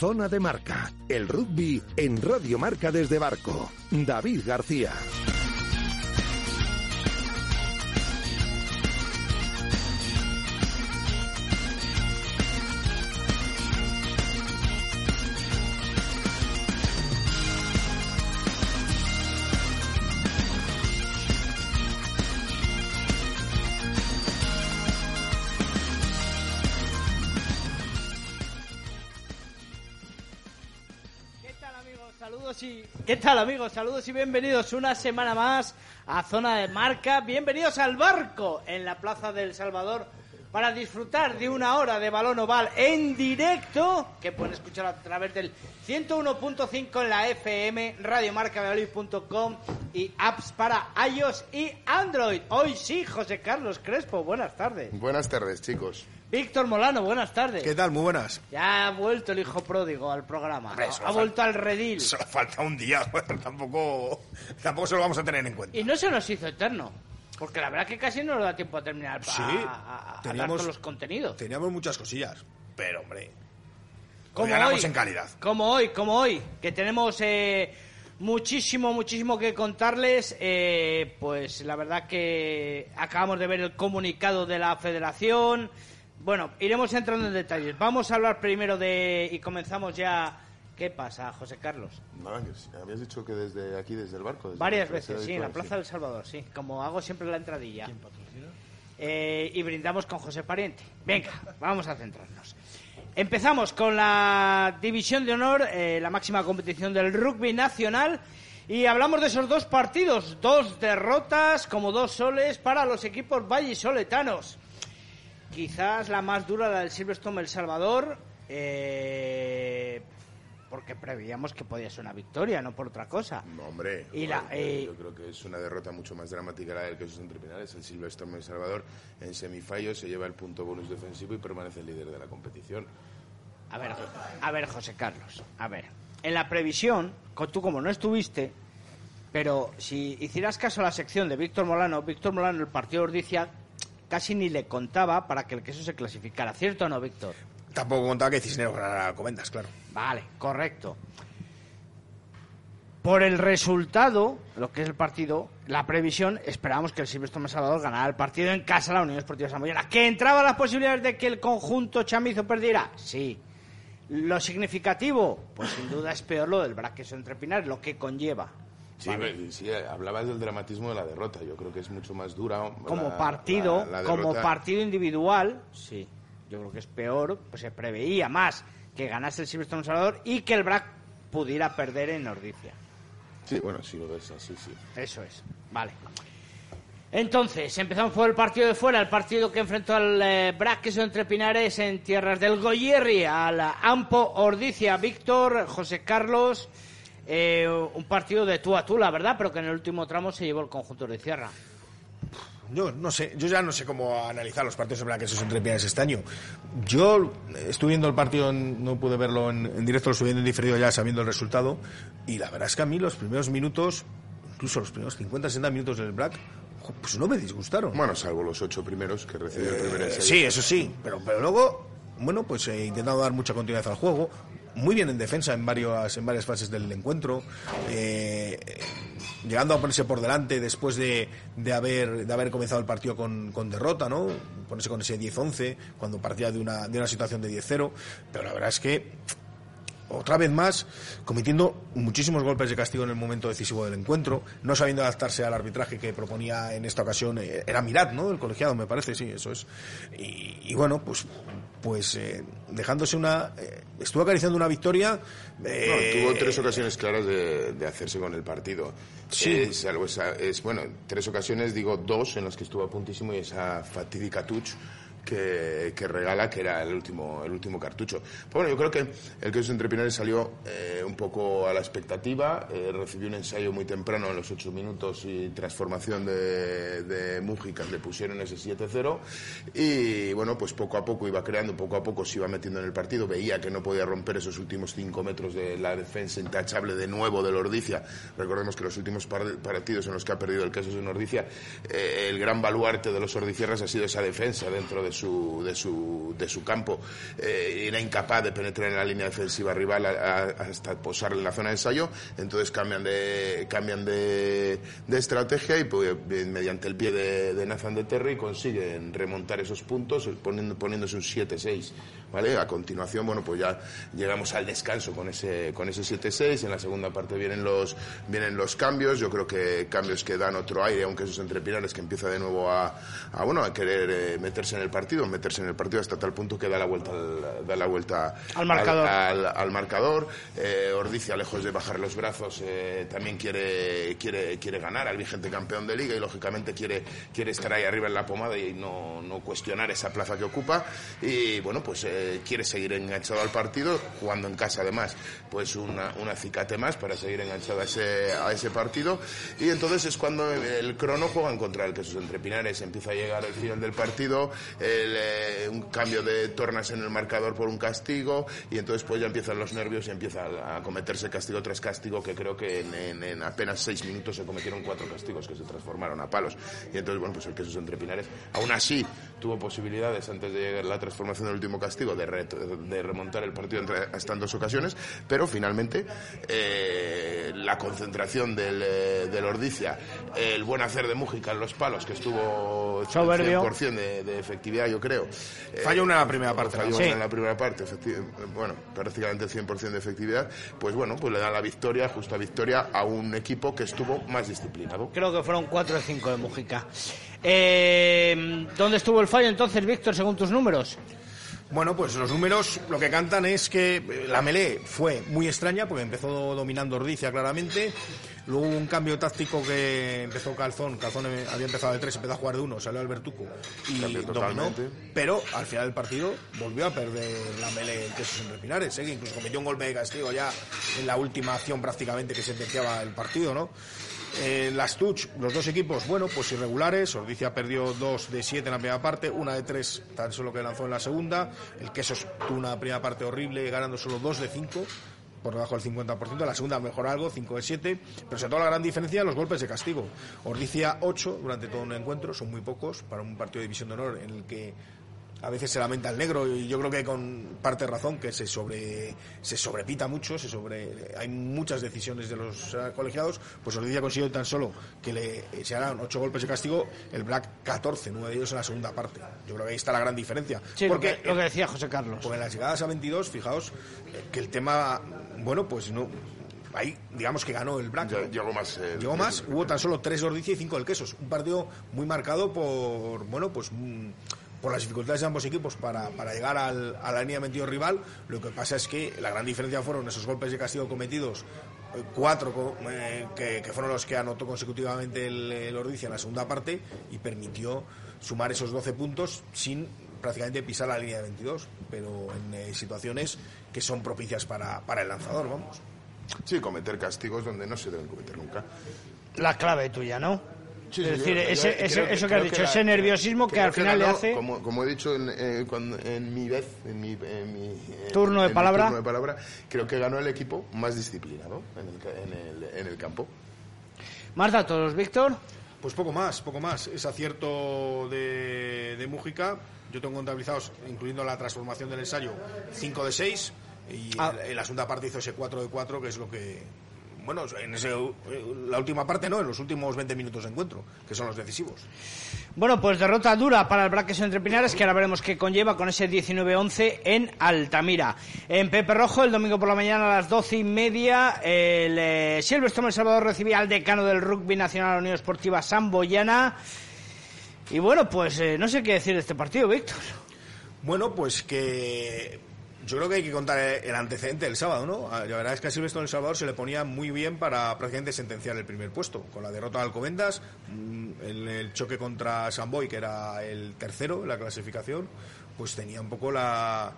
Zona de Marca, el rugby en Radio Marca desde Barco. David García. ¿Qué tal amigos? Saludos y bienvenidos una semana más a Zona de Marca. Bienvenidos al barco en la Plaza del Salvador para disfrutar de una hora de balón oval en directo que pueden escuchar a través del 101.5 en la FM, radiomarcavalladolid.com y apps para iOS y Android. Hoy sí, José Carlos Crespo, buenas tardes. Buenas tardes, chicos. Víctor Molano, buenas tardes. ¿Qué tal? Muy buenas. Ya ha vuelto el hijo pródigo al programa. Hombre, ha vuelto al redil. Solo falta un día, bueno, tampoco, tampoco se lo vamos a tener en cuenta. Y no se nos hizo eterno. Porque la verdad que casi no nos da tiempo a terminar Sí, a, a- a dar teníamos- todos los contenidos. Teníamos muchas cosillas, pero hombre, Como hoy, en calidad. Como hoy, como hoy, que tenemos eh, muchísimo, muchísimo que contarles. eh, pues la verdad que acabamos de ver el comunicado de la federación. Bueno, iremos entrando en detalles. Vamos a hablar primero de... Y comenzamos ya... ¿Qué pasa, José Carlos? Nada, que sí, habías dicho que desde aquí, desde el barco. desde Varias veces, sí, en la Plaza del Salvador, sí. Como hago siempre la entradilla. Eh, y brindamos con José Pariente. Venga, vamos a centrarnos. Empezamos con la División de Honor, eh, la máxima competición del rugby nacional. Y hablamos de esos dos partidos, dos derrotas como dos soles para los equipos vallisoletanos. Quizás la más dura, la del Silverstone El Salvador, eh, porque preveíamos que podía ser una victoria, no por otra cosa. No, hombre, Y la- eh, yo creo que es una derrota mucho más dramática la del que entre finales. El Silverstone El Salvador en semifallo se lleva el punto bonus defensivo y permanece el líder de la competición. A ver, a ver, José Carlos, a ver. En la previsión, tú como no estuviste, pero si hicieras caso a la sección de Víctor Molano, Víctor Molano el partido de casi ni le contaba para que el queso se clasificara, ¿cierto o no, Víctor? Tampoco contaba que Cisneros ganara Comendas, claro. Vale, correcto. Por el resultado, lo que es el partido, la previsión, esperábamos que el Silvestre Salvador ganara el partido en casa la Unión Esportiva Samoyana. ¿Que entraba las posibilidades de que el conjunto chamizo perdiera? Sí. Lo significativo, pues sin duda es peor lo del braqueso entre Pinares, lo que conlleva. Sí, Vale. me- sí, hablabas del dramatismo de la derrota. Yo creo que es mucho más dura. Como la- partido, la- la como partido individual, sí. Yo creo que es peor, pues se preveía más que ganase el Silvestre Salvador y que el BRAC pudiera perder en Ordicia. Sí, bueno, sí lo ves así, sí. Eso es, vale. Entonces, empezamos por el partido de fuera, el partido que enfrentó al eh, Braqueso entre Pinares en tierras del Goyerri, al Ampo Ordicia. Víctor, José Carlos, eh, un partido de tú a tú, la verdad, pero que en el último tramo se llevó el conjunto de Sierra. Yo no sé, yo ya no sé cómo analizar los partidos de esos entre Pianes este año. Yo estuve viendo el partido, en- no pude verlo en, en directo, lo estuve viendo en diferido ya sabiendo el resultado. Y la verdad es que a mí los primeros minutos, incluso los primeros 50, 60 minutos del Black, pues no me disgustaron. Bueno, salvo los ocho primeros que recibió el primer Eh, ensayo. sí, eso sí, pero, pero luego, bueno, pues he intentado dar mucha continuidad al juego. Muy bien en defensa en, varios, en varias fases del encuentro. eh, llegando a ponerse por delante después de, de, haber, de haber comenzado el partido con, con derrota, ¿no? Ponerse con ese 10-11 cuando partía de una, de una situación de 10-0. Pero la verdad es que otra vez más cometiendo muchísimos golpes de castigo en el momento decisivo del encuentro, no sabiendo adaptarse al arbitraje que proponía en esta ocasión, eh, era Mirat, ¿no? El colegiado, me parece, sí, eso es. Y, bueno, pues pues eh, dejándose una eh, estuvo acariciando una victoria tuvo tres ocasiones claras de, hacerse con el partido. Sí. Es, bueno tres ocasiones digo dos en las que estuvo a puntísimo y esa fatídica touch que, regala, que era el último, el último cartucho. bueno, yo creo que el Quesos Entre Pinares salió eh, un poco a la expectativa, eh, recibió un ensayo muy temprano en los ocho minutos y transformación de, de Mújica, le pusieron ese 7-0 y bueno, pues poco a poco iba creando, poco a poco se iba metiendo en el partido, veía que no podía romper esos últimos cinco metros de la defensa intachable de nuevo del Ordicia. Recordemos que los últimos partidos en los que ha perdido el Quesos en Ordicia, eh, el gran baluarte de los Ordicierras ha sido esa defensa dentro de de su, de su, de su campo. Eh, era incapaz de penetrar en la línea defensiva rival hasta posar en la zona de ensayo, entonces cambian de, cambian de, de estrategia y pues, mediante el pie de, de Nathan de Terry consiguen remontar esos puntos poniendo, poniéndose un 7-6. ¿Vale? A continuación, bueno, pues ya llegamos al descanso con ese, con ese 7-6. En la segunda parte vienen los, vienen los cambios. Yo creo que cambios que dan otro aire, aunque esos entrepinares que empieza de nuevo a, a bueno, a querer eh, meterse en el partido, meterse en el partido hasta tal punto que da la vuelta al, da la vuelta al marcador. Al, marcador. Eh, Ordicia, lejos de bajar los brazos, eh, también quiere, quiere, quiere ganar al vigente campeón de liga y lógicamente quiere, quiere estar ahí arriba en la pomada y no, no cuestionar esa plaza que ocupa. Y bueno, pues quiere seguir enganchado al partido, jugando en casa además, pues una, un acicate más para seguir enganchado a ese, a ese partido. Y entonces es cuando el crono juega en contra del que sus entrepinares empieza a llegar al final del partido, eh, un cambio de tornas en el marcador por un castigo, y entonces pues ya empiezan los nervios y empieza a cometerse castigo tras castigo, que creo que en, apenas seis minutos se cometieron cuatro castigos que se transformaron a palos. Y entonces, bueno, pues el que sus entrepinares, aún así, tuvo posibilidades antes de llegar la transformación del último castigo de de remontar el partido entre, hasta en dos ocasiones, pero finalmente eh, la concentración del, eh, del, Ordicia, el buen hacer de Mújica en los palos, que estuvo 100% de, de efectividad, yo creo. Eh, falló una en la primera parte. Falló en la primera parte, bueno, prácticamente el 100% de efectividad, pues bueno, pues le da la victoria, justa victoria, a un equipo que estuvo más disciplinado. Creo que fueron 4 o 5 de Mújica. ¿Dónde estuvo el fallo entonces, Víctor, según tus números? Bueno, pues los números lo que cantan es que eh, la melee fue muy extraña porque empezó dominando Ordicia claramente. Luego hubo un cambio táctico que empezó Calzón. Calzón había empezado de tres, empezó a jugar de uno, salió Albertuco y dominó. Pero al final del partido volvió a perder la melee en Quesos en Repinares, ¿eh? que incluso cometió un golpe de castigo ya en la última acción prácticamente que sentenciaba el partido, ¿no? Eh, las touch, los dos equipos, bueno, pues irregulares. Ordicia perdió dos de siete en la primera parte, una de tres tan solo que lanzó en la segunda. El Quesos tuvo una primera parte horrible, ganando solo dos de cinco por debajo del 50%, la segunda mejor algo, 5 de 7, pero sobre todo la gran diferencia los golpes de castigo. Ordicia 8 durante todo un encuentro, son muy pocos para un partido de división de honor en el que a veces se lamenta el negro y yo creo que con parte de razón que se sobre se sobrepita mucho, se sobre hay muchas decisiones de los eh, colegiados, pues Ordizia consiguió tan solo que le se hagan ocho golpes de castigo, el Black 14, nueve de ellos en la segunda parte. Yo creo que ahí está la gran diferencia. porque lo que, decía José Carlos. Porque en las llegadas a 22, fijaos eh, que el tema bueno, pues no ahí digamos que ganó el Black. llegó más. Eh, llegó más. Hubo tan solo tres Ordicia y cinco del Quesos. Un partido muy marcado por, bueno, pues por las dificultades de ambos equipos para, para llegar al, a la línea 22 rival. Lo que pasa es que la gran diferencia fueron esos golpes de castigo cometidos, eh, cuatro eh, que, fueron los que anotó consecutivamente el, el Ordicia en la segunda parte y permitió sumar esos 12 puntos sin prácticamente pisar la línea de 22, pero en eh, situaciones que son propicias para, para el lanzador, vamos. Sí, cometer castigos donde no se deben cometer nunca. La clave tuya, ¿no? Es decir, eso que has dicho, ese nerviosismo que, al final le hace. Como, como, he dicho en, eh, en mi vez, en mi, turno, de palabra. turno de palabra, creo que ganó el equipo más disciplinado en el, en el, en el campo. ¿Más datos, Víctor? Pues poco más, poco más. Es acierto de, de Mújica. Yo tengo contabilizados, incluyendo la transformación del ensayo, 5 de 6. Y ah. en la segunda parte hizo ese 4 de 4, que es lo que bueno, en ese, la última parte no, en los últimos 20 minutos de encuentro, que son los decisivos. Bueno, pues derrota dura para el Braques entre Pinares, que ahora veremos qué conlleva con ese 19-11 en Altamira. En Pepe Rojo, el domingo por la mañana a las doce y media, el eh, Silvestre El Salvador recibía al decano del Rugby Nacional Unión Esportiva Samboyana. Y bueno, pues eh, no sé qué decir de este partido, Víctor. Bueno, pues que yo creo que hay que contar el antecedente del sábado, ¿no? Ah, la verdad es que a Silvestre El Salvador se le ponía muy bien para prácticamente sentenciar el primer puesto. Con la derrota de Alcobendas, mm, el, el choque contra Samboy, que era el tercero en la clasificación, pues tenía un poco la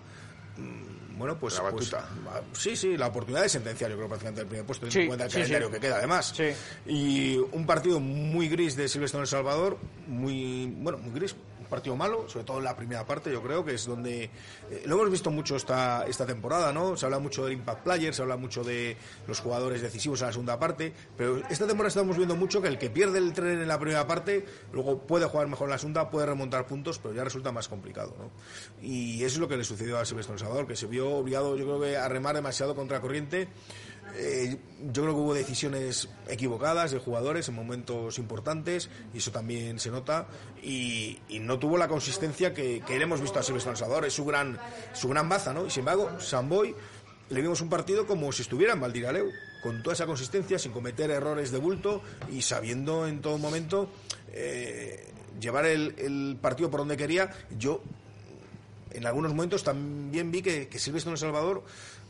mm, bueno, pues, La pues, ah, sí, sí, la oportunidad de sentenciar, yo creo, prácticamente el primer puesto, Sí, teniendo en cuenta el sí, calendario sí. que queda, además. Sí. Y un partido muy gris de Silvestre en El Salvador, muy, bueno, muy gris, partido malo, sobre todo en la primera parte, yo creo que es donde eh, lo hemos visto mucho esta, esta temporada, ¿no? Se habla mucho del impact player, se habla mucho de los jugadores decisivos en la segunda parte, pero esta temporada estamos viendo mucho que el que pierde el tren en la primera parte, luego puede jugar mejor en la segunda, puede remontar puntos, pero ya resulta más complicado, ¿no? Y eso es lo que le sucedió a Silvestre Salvador, que se vio obligado, yo creo que a remar demasiado contra corriente. Eh, yo creo que hubo decisiones equivocadas de jugadores en momentos importantes y eso también se nota y, no tuvo la consistencia que, le hemos visto a Silvestre Salvador es su gran su gran baza ¿no? y sin embargo Samboy le vimos un partido como si estuviera en Valdiraleu con toda esa consistencia sin cometer errores de bulto y sabiendo en todo momento eh, llevar el, partido por donde quería yo en algunos momentos también vi que, que Silvestre Salvador,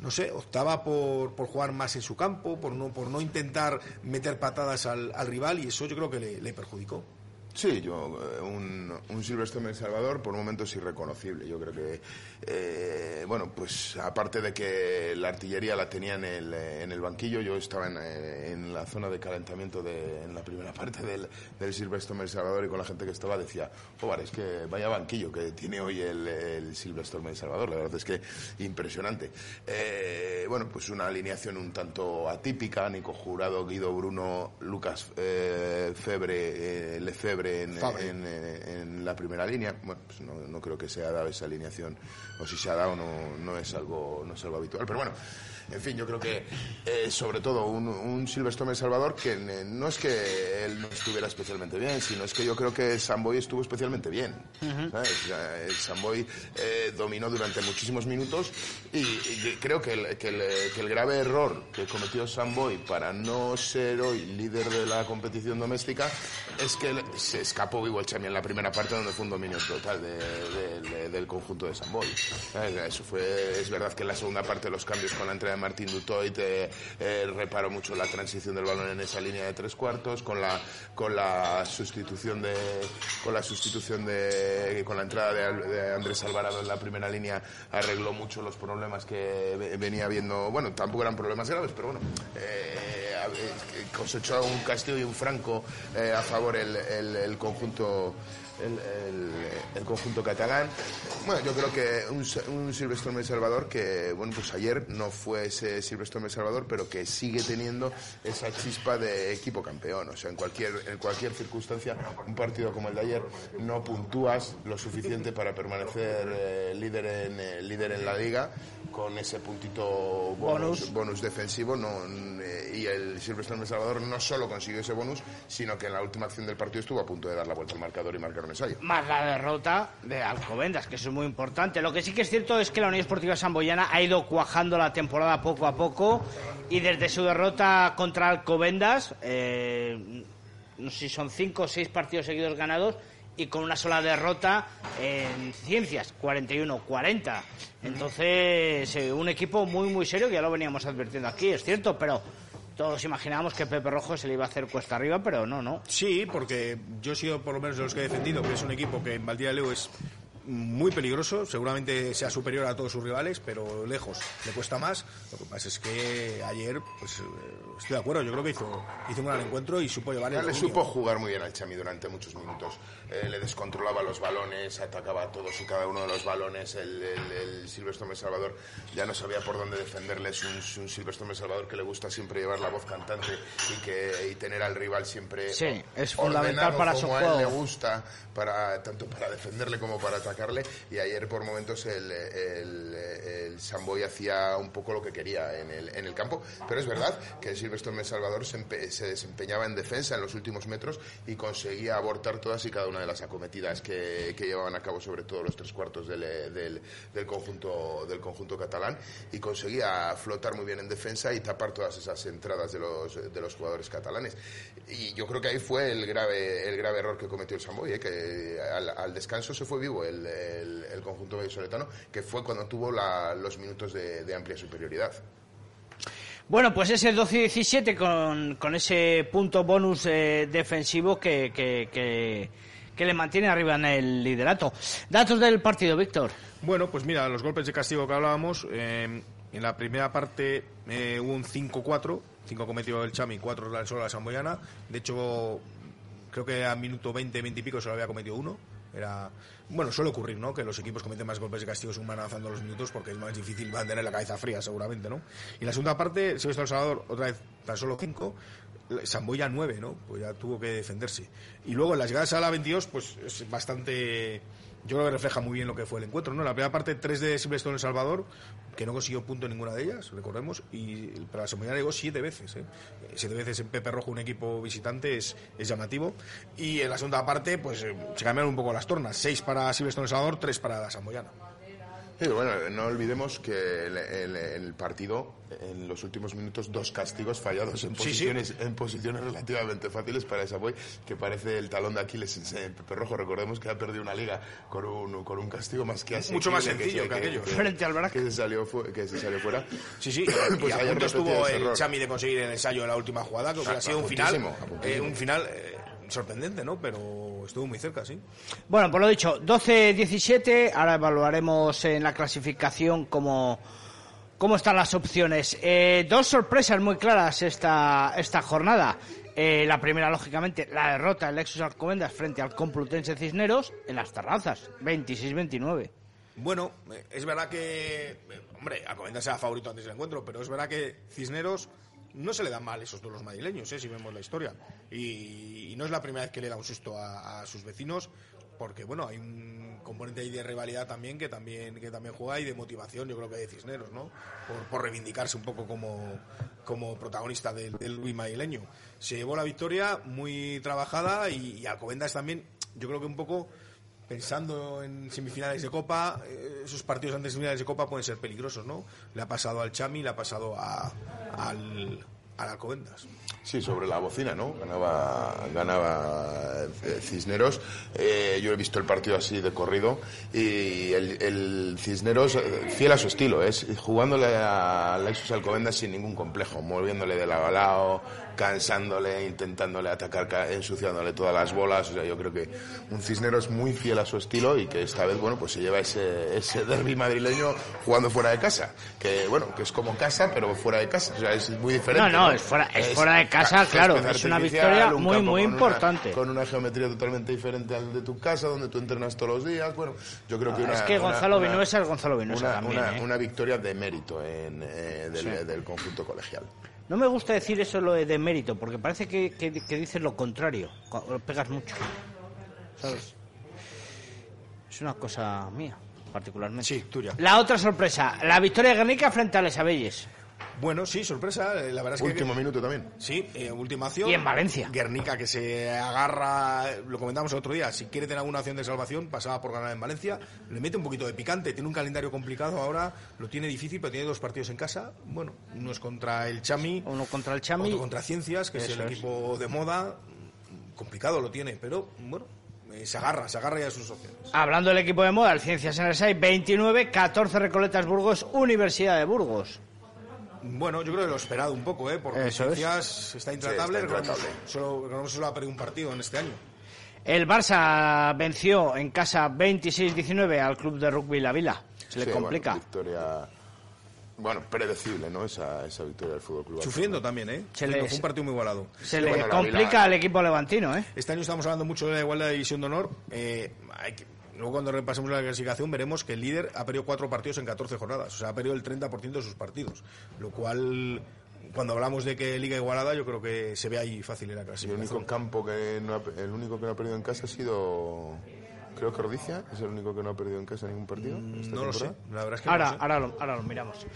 no sé, optaba por, por jugar más en su campo, por no, por no intentar meter patadas al, al rival y eso yo creo que le, le perjudicó. Sí, yo, eh, un, un El Salvador por momentos irreconocible. Yo creo que, eh, bueno, pues aparte de que la artillería la tenía en el, eh, en el banquillo, yo estaba en, en la zona de calentamiento de, en la primera parte del, del El Salvador y con la gente que estaba decía, joder, es que vaya banquillo que tiene hoy el, el El Salvador. La verdad es que impresionante. Eh, bueno, pues una alineación un tanto atípica, Nico Jurado, Guido Bruno, Lucas eh, Febre, eh, En, Fabre. en, en la primera línea. Bueno, pues no, no creo que se ha dado esa alineación, o si se ha dado no, no, es, algo, no es algo habitual. Pero bueno, en fin, yo creo que eh, sobre todo un, un Silvestre El Salvador que eh, no es que él no estuviera especialmente bien, sino es que yo creo que Samboy estuvo especialmente bien. ¿sabes? O sea, el Samboy eh, dominó durante muchísimos minutos y, y creo que el, que, el, que el grave error que cometió Samboy para no ser hoy líder de la competición doméstica es que se escapó vivo el Chami en la primera parte donde fue un dominio total de- de- de- del conjunto de Samboy. ¿sabes? Eso fue, es verdad que en la segunda parte los cambios con la entrada de Martín Dutoit eh, eh, reparó mucho la transición del balón en esa línea de tres cuartos con la con la sustitución de con la sustitución de con la entrada de, Andrés Alvarado en la primera línea arregló mucho los problemas que ve- venía habiendo. Bueno tampoco eran problemas graves pero bueno eh, eh, cosechó un Castillo y un Franco a favor el, el- el conjunto el, conjunto catalán. Bueno, yo creo que un, un Silvestre El Salvador que, bueno, pues ayer no fue ese Silvestre El Salvador, pero que sigue teniendo esa chispa de equipo campeón. O sea, en cualquier, en cualquier circunstancia, un partido como el de ayer no puntúas lo suficiente para permanecer eh, líder, en, eh, líder en la liga con ese puntito bonus, Bonus. bonus defensivo no, eh, y el Silvestre El Salvador no solo consiguió ese bonus, sino que en la última acción del partido estuvo a punto de dar la vuelta al marcador y marcar un ensayo. Más la derrota de Alcobendas, que eso es muy importante. Lo que sí que es cierto es que la Unión Esportiva Samboyana ha ido cuajando la temporada poco a poco y desde su derrota contra Alcobendas, eh, no sé si son cinco o seis partidos seguidos ganados y con una sola derrota en ciencias, 41-40. Entonces, eh, un equipo muy, muy serio, que ya lo veníamos advirtiendo aquí, es cierto, pero todos imaginábamos que Pepe Rojo se le iba a hacer cuesta arriba, pero no, no. Sí, porque yo he sido por lo menos de los que he defendido que es un equipo que en Valdía Leo es muy peligroso, seguramente sea superior a todos sus rivales, pero lejos, le cuesta más. Lo que pasa es que ayer, pues eh, estoy de acuerdo, yo creo que hizo, hizo un gran encuentro y supo llevar el le dominio. supo jugar muy bien al Chami durante muchos minutos. Eh, le descontrolaba los balones, atacaba a todos y cada uno de los balones. El, el, el Silvestre Me Salvador ya no sabía por dónde defenderle. Es un, un Silvestre Me Salvador que le gusta siempre llevar la voz cantante y, que, y tener al rival siempre Sí, es fundamental para su como él le juego. gusta, para, tanto para defenderle como para atacar. Y ayer por momentos el, el, el Samboy hacía un poco lo que quería en el, en el campo, pero es verdad que Silverstone Salvador se, se, desempeñaba en defensa en los últimos metros y conseguía abortar todas y cada una de las acometidas que, que llevaban a cabo sobre todo los tres cuartos del, del, del, conjunto, del conjunto catalán y conseguía flotar muy bien en defensa y tapar todas esas entradas de los, de los jugadores catalanes. Y yo creo que ahí fue el grave, el grave error que cometió el Samboy, ¿eh? que al, descanso se fue vivo el, el, conjunto vallisoletano, que fue cuando tuvo la, los minutos de, de, amplia superioridad. Bueno, pues es el 12-17 con, con, ese punto bonus eh, defensivo que, que, que, que, le mantiene arriba en el liderato. Datos del partido, Víctor. Bueno, pues mira, los golpes de castigo que hablábamos, eh, en la primera parte eh, hubo un 5-4, 5 cometió el Chami, 4 la solo la Samboyana. De hecho, creo que a minuto 20, 20 y pico se lo había cometido uno. Era, bueno, suele ocurrir, ¿no? Que los equipos cometen más golpes de castigo según van avanzando los minutos porque es más difícil mantener la cabeza fría, seguramente, ¿no? Y la segunda parte, se El Salvador, otra vez, tan solo 5. Samboya 9, ¿no? Pues ya tuvo que defenderse. Y luego en las llegadas a la 22, pues es bastante yo creo que refleja muy bien lo que fue el encuentro. ¿no? La primera parte, 3 de Silverstone en El Salvador, que no consiguió punto en ninguna de ellas, recordemos, y para la semana llegó siete veces. ¿eh? Siete veces en Pepe Rojo, un equipo visitante, es, llamativo. Y en la segunda parte, pues eh, se cambiaron un poco las tornas: seis para Silverstone El Salvador, tres para la Samboyana. Sí, bueno, no olvidemos que el, el, el, partido, en los últimos minutos, dos castigos fallados en posiciones, sí, sí. En posiciones relativamente fáciles para esa boy, que parece el talón de Aquiles en Pepe Rojo. Recordemos que ha perdido una liga con un, con un castigo más que así. Mucho más sencillo que, que, que aquello. Frente al Que se salió, que se salió fuera. Sí, sí. pues y a punto estuvo el Chami de conseguir el ensayo en la última jugada, que hubiera sido un final. Eh, un final. Eh, sorprendente, ¿no? Pero estuvo muy cerca, sí. Bueno, por lo dicho, 12-17, ahora evaluaremos en la clasificación cómo, cómo están las opciones. Eh, dos sorpresas muy claras esta, esta jornada. Eh, la primera, lógicamente, la derrota del Lexus Alcobendas frente al Complutense Cisneros en las terrazas, 26-29. Bueno, es verdad que, hombre, Alcobendas era favorito antes del encuentro, pero es verdad que Cisneros no se le dan mal esos duelos madrileños, ¿eh? si vemos la historia. Y, no es la primera vez que le da un susto a, sus vecinos, porque bueno, hay un componente ahí de rivalidad también que también que también juega y de motivación, yo creo que de Cisneros, ¿no? Por, reivindicarse un poco como, como protagonista del, del Luis madrileño. Se llevó la victoria muy trabajada y, y Alcobendas también, yo creo que un poco pensando en semifinales de Copa, esos partidos antes de semifinales de Copa pueden ser peligrosos, ¿no? Le ha pasado al Chami, le ha pasado a, al, a Alcobendas. Sí, sobre la bocina, ¿no? Ganaba, ganaba Cisneros. Eh, yo he visto el partido así de corrido y el, el Cisneros, fiel a su estilo, es jugándole a Lexus Alcobendas sin ningún complejo, moviéndole de lado a lado, cansándole, intentándole atacar, ensuciándole todas las bolas. O sea, yo creo que un Cisneros muy fiel a su estilo y que esta vez, bueno, pues se lleva ese, ese derby madrileño jugando fuera de casa. Que, bueno, que es como casa, pero fuera de casa. O sea, es muy diferente. No, no, ¿no? es fuera, es, es fuera de casa, claro. Es una victoria un muy, muy con importante. Una, con una geometría totalmente diferente al de tu casa, donde tú entrenas todos los días. Bueno, yo creo que una, Es que Gonzalo una, Vinuesa es Gonzalo Vinuesa una, también. Una, ¿eh? una victoria de mérito en, eh, del, sí. del conjunto colegial. No me gusta decir eso lo de, mérito, porque parece que, que, que, dices lo contrario, lo pegas mucho. ¿Sabes? Es una cosa mía, particularmente. Sí, tuya. La otra sorpresa, la victoria de Guernica frente a Les Abelles. Bueno, sí, sorpresa. La verdad es que. Último minuto también. Sí, eh, última acción. Y en Valencia. Guernica que se agarra, lo comentamos el otro día, si quiere tener alguna acción de salvación, pasaba por ganar en Valencia. Le mete un poquito de picante, tiene un calendario complicado ahora, lo tiene difícil, pero tiene dos partidos en casa. Bueno, uno es contra el Chami. Uno contra el Chami. Otro contra Ciencias, que Eso es el equipo de moda. Complicado lo tiene, pero bueno, eh, se agarra, se agarra ya sus opciones. Hablando del equipo de moda, el Ciencias en el 6, 29, 14 Recoletas Burgos, Universidad de Burgos. Bueno, yo creo que lo he esperado un poco, ¿eh? Porque Eso es. está intratable, sí, está intratable. Solo, solo ha perdido un partido en este año. El Barça venció en casa 26-19 al club de rugby La Vila. Se le sí, complica. Bueno, victoria bueno, predecible, ¿no? Esa, esa victoria del Fútbol Club. Sufriendo también, ¿eh? Se le, fue un partido muy igualado. Se le bueno, complica al equipo levantino, ¿eh? Este año estamos hablando mucho de la igualdad de división de honor. Eh, hay que, luego cuando repasemos la clasificación veremos que el líder ha perdido cuatro partidos en 14 jornadas. O sea, ha perdido el 30% de sus partidos. Lo cual cuando hablamos de que liga igualada, yo creo que se ve ahí fácil en la clasificación. Y el único campo que no ha, el único que no ha perdido en casa ha sido creo que Ordicia es el único que no ha perdido en casa ningún partido. esta No lo sé, temporada. la verdad es que Ahora, no lo sé. ahora, lo, ahora lo miramos.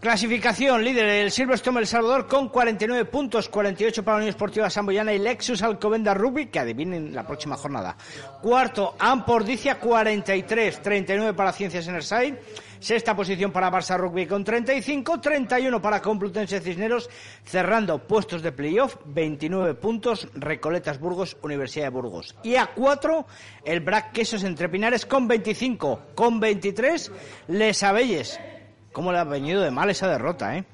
Clasificación, líder el Silverstone El Salvador con 49 puntos, 48 para la Unión Esportiva Samboyana y Lexus Alcobenda Rugby, que adivinen la próxima jornada. Cuarto, Ampordicia 43, 39 para Ciencias Enerside. Sexta posición para Barça Rugby con 35, 31 para Complutense Cisneros, cerrando puestos de playoff, 29 puntos, Recoletas Burgos, Universidad de Burgos. Y a 4, el Brac Quesos Entre Pinares con 25, con 23, Les Abelles. ¿Cómo le ha venido de mal esa derrota, eh?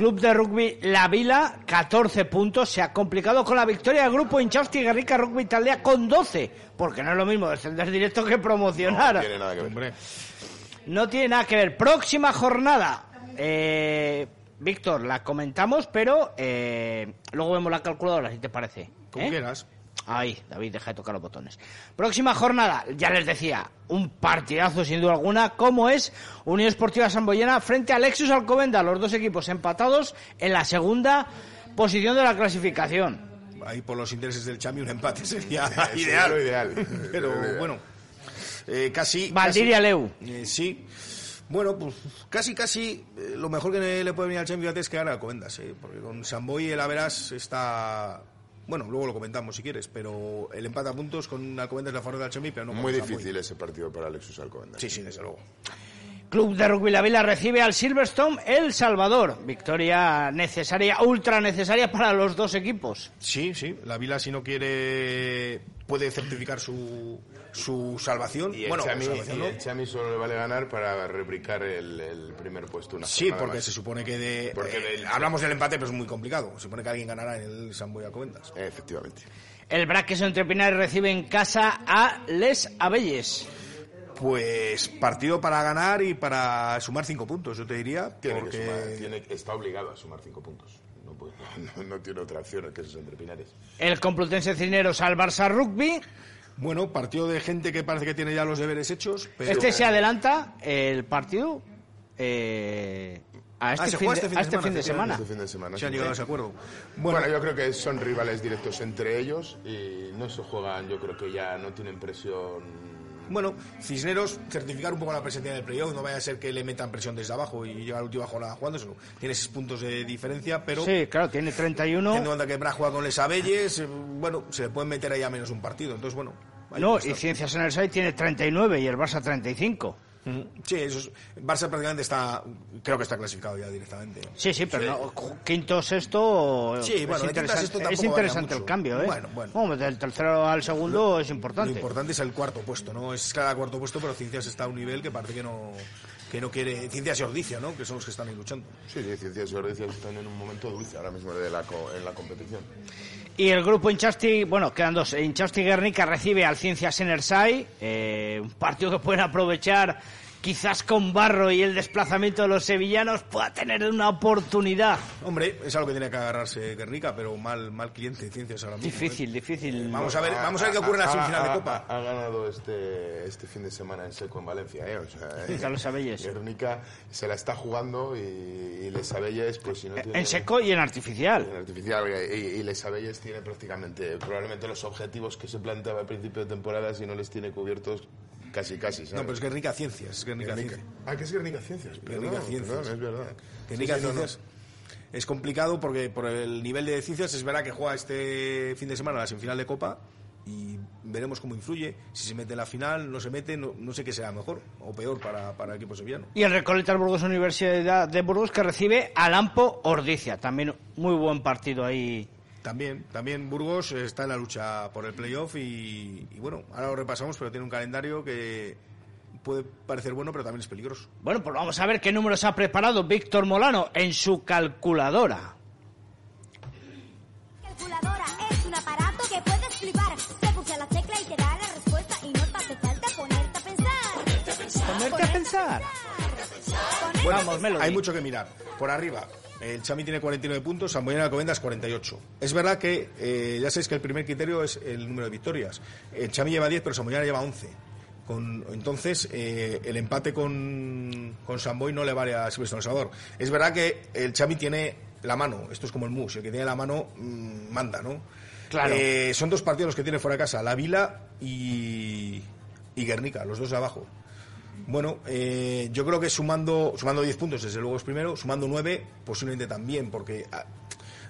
Club de Rugby La Vila, 14 puntos. Se ha complicado con la victoria del grupo Inchausti Guerrica Rugby Taldea con 12. Porque no es lo mismo descender directo que promocionar. No tiene nada que ver. Hombre, No tiene nada que ver. Próxima jornada. Eh, Víctor, la comentamos, pero eh, luego vemos la calculadora, si te parece. como ¿Eh? quieras. Ay, David, deja de tocar los botones. Próxima jornada, ya les decía, un partidazo sin duda alguna, como es Unión Esportiva Samboyana frente a Lexus Alcobenda, los dos equipos empatados en la segunda posición de la clasificación. Ahí por los intereses del Chami un empate sería Sería ideal. lo ideal. Pero bueno, eh, casi... Valdiria casi- Leu. Eh, sí. Bueno, pues casi, casi eh, lo mejor que le puede venir al fíjate, es que gane Alcobendas, eh, porque con Samboy el Averas está... Bueno, luego lo comentamos si quieres, pero el empate a puntos con Alcobendas la favor del Chami, pero no Muy difícil ese partido para Alexus Alcobendas. Sí, sí, desde luego. Club de Rugby La Vila recibe al Silverstone El Salvador. Victoria necesaria, ultra necesaria para los dos equipos. Sí, sí, la Vila si no quiere puede certificar su, su salvación. Y el, bueno, Chami, salvación, el Chami solo le vale ganar para replicar el, el primer puesto una Sí, porque más. se supone que de. Porque eh, del- hablamos del empate, pero es muy complicado. Se supone que alguien ganará en el Samboy Alcobendas. Efectivamente. El Braqueso entre Pinares recibe en casa a Les Abelles. Pues partido para ganar y para sumar cinco puntos, yo te diría. Tiene porque- que sumar, tiene, está obligado a sumar cinco puntos. No, puede- no- no tiene otra opción que esos entre Pinares. El Complutense Cisneros al Barça Rugby. Bueno, partido de gente que parece que tiene ya los deberes hechos. Pero... Este se adelanta el partido eh, a este, Ah, fin, de, este fin a de este semana, fin de semana. Este fin de semana. Se han llegado a ese acuerdo. Bueno, yo creo que son rivales directos entre ellos y no se juegan, yo creo que ya no tienen presión. Bueno, Cisneros, certificar un poco la presencia en el playoff, no vaya a ser que le metan presión desde abajo y llegar a la última jornada jugando, tiene seis puntos de diferencia, pero Sí, claro, tiene 31. teniendo en cuenta que Bra juega con Les Abelles, eh, bueno, se le pueden meter ahí a menos un partido, entonces bueno. No, y. Ciencias en el SAI tiene 39 y el Barça 35. Sí, eso es, Barça prácticamente está, creo que está clasificado ya directamente. Sí, sí, pero no, quinto, sexto. Sí, es bueno, interesante, sexto es interesante el cambio, ¿eh? Bueno, bueno. Vamos, del tercero al segundo es Lo importante. importante es el cuarto puesto, ¿no? Es cada cuarto puesto, pero Ciencias está a un nivel que parece que no, que no quiere. Ciencias y Ordicia, ¿no? Que son los que están ahí luchando. Sí, sí, Ciencias y Ordicias están en un momento dulce ahora mismo de la, co- en la competición. Y el grupo Inchasti, bueno, quedan dos. Inchasti Guernica recibe al Ciencias Enersai, eh, un partido que pueden aprovechar quizás con Barro y el desplazamiento de los sevillanos pueda tener una oportunidad. Hombre, es algo que tiene que agarrarse Guernica, pero mal, mal cliente de Ciencias ahora mismo. Difícil, difícil. Vamos a ver, vamos a ver qué ocurre en la semifinal de Copa. Ha, ha ganado este, este fin de semana en seco en Valencia, ¿eh? O sea, eh, Carlos Abelles. Guernica se la está jugando y, y Les Abelles, pues si no tiene... En seco y en artificial. en artificial y, y Les Abelles tiene prácticamente probablemente los objetivos que se planteaba al principio de temporada si no les tiene cubiertos casi casi ¿sabes? No, pero es Guernica Ciencias, es Guernica, Guernica. Ciencias. Ah, que es Guernica Ciencias. Guernica Perdón, Ciencias. perdón, es verdad. Guernica Sí, sí, no, no. Ciencias es complicado porque por el nivel de Ciencias es verdad que juega este fin de semana la semifinal de Copa y veremos cómo influye. Si se mete en la final, no se mete, no, no sé qué será mejor o peor para, para el equipo sevillano. Y el Recoletas Burgos Universidad de Burgos que recibe al Ampo Ordicia. También muy buen partido ahí. También, también Burgos está en la lucha por el playoff y, y bueno, ahora lo repasamos, pero tiene un calendario que puede parecer bueno, pero también es peligroso. Bueno, pues vamos a ver qué números ha preparado Víctor Molano en su calculadora. Calculadora es un aparato que puedes flipar. Se pulsa la tecla y te da la respuesta y no te hace falta ponerte a pensar. Ponerte a pensar. Ponerte a Vamos, Melody. Hay mucho que mirar. Por arriba, el Chami tiene 49 puntos, Samboyana Alcobendas 48. Es verdad que eh, ya sabéis que el primer criterio es el número de victorias. El Chami lleva 10, pero Samboyana lleva 11. Con, entonces, eh, el empate con, con Samboy no le vale a Silvestre El Salvador. Es verdad que el Chami tiene la mano, esto es como el mus, el que tiene la mano mm, manda, ¿no? Claro. Eh, son dos partidos los que tiene fuera de casa, la Vila y... y Guernica, los dos de abajo. Bueno, eh, yo creo que sumando sumando 10 puntos, desde luego es primero, sumando 9, posiblemente también, porque ah,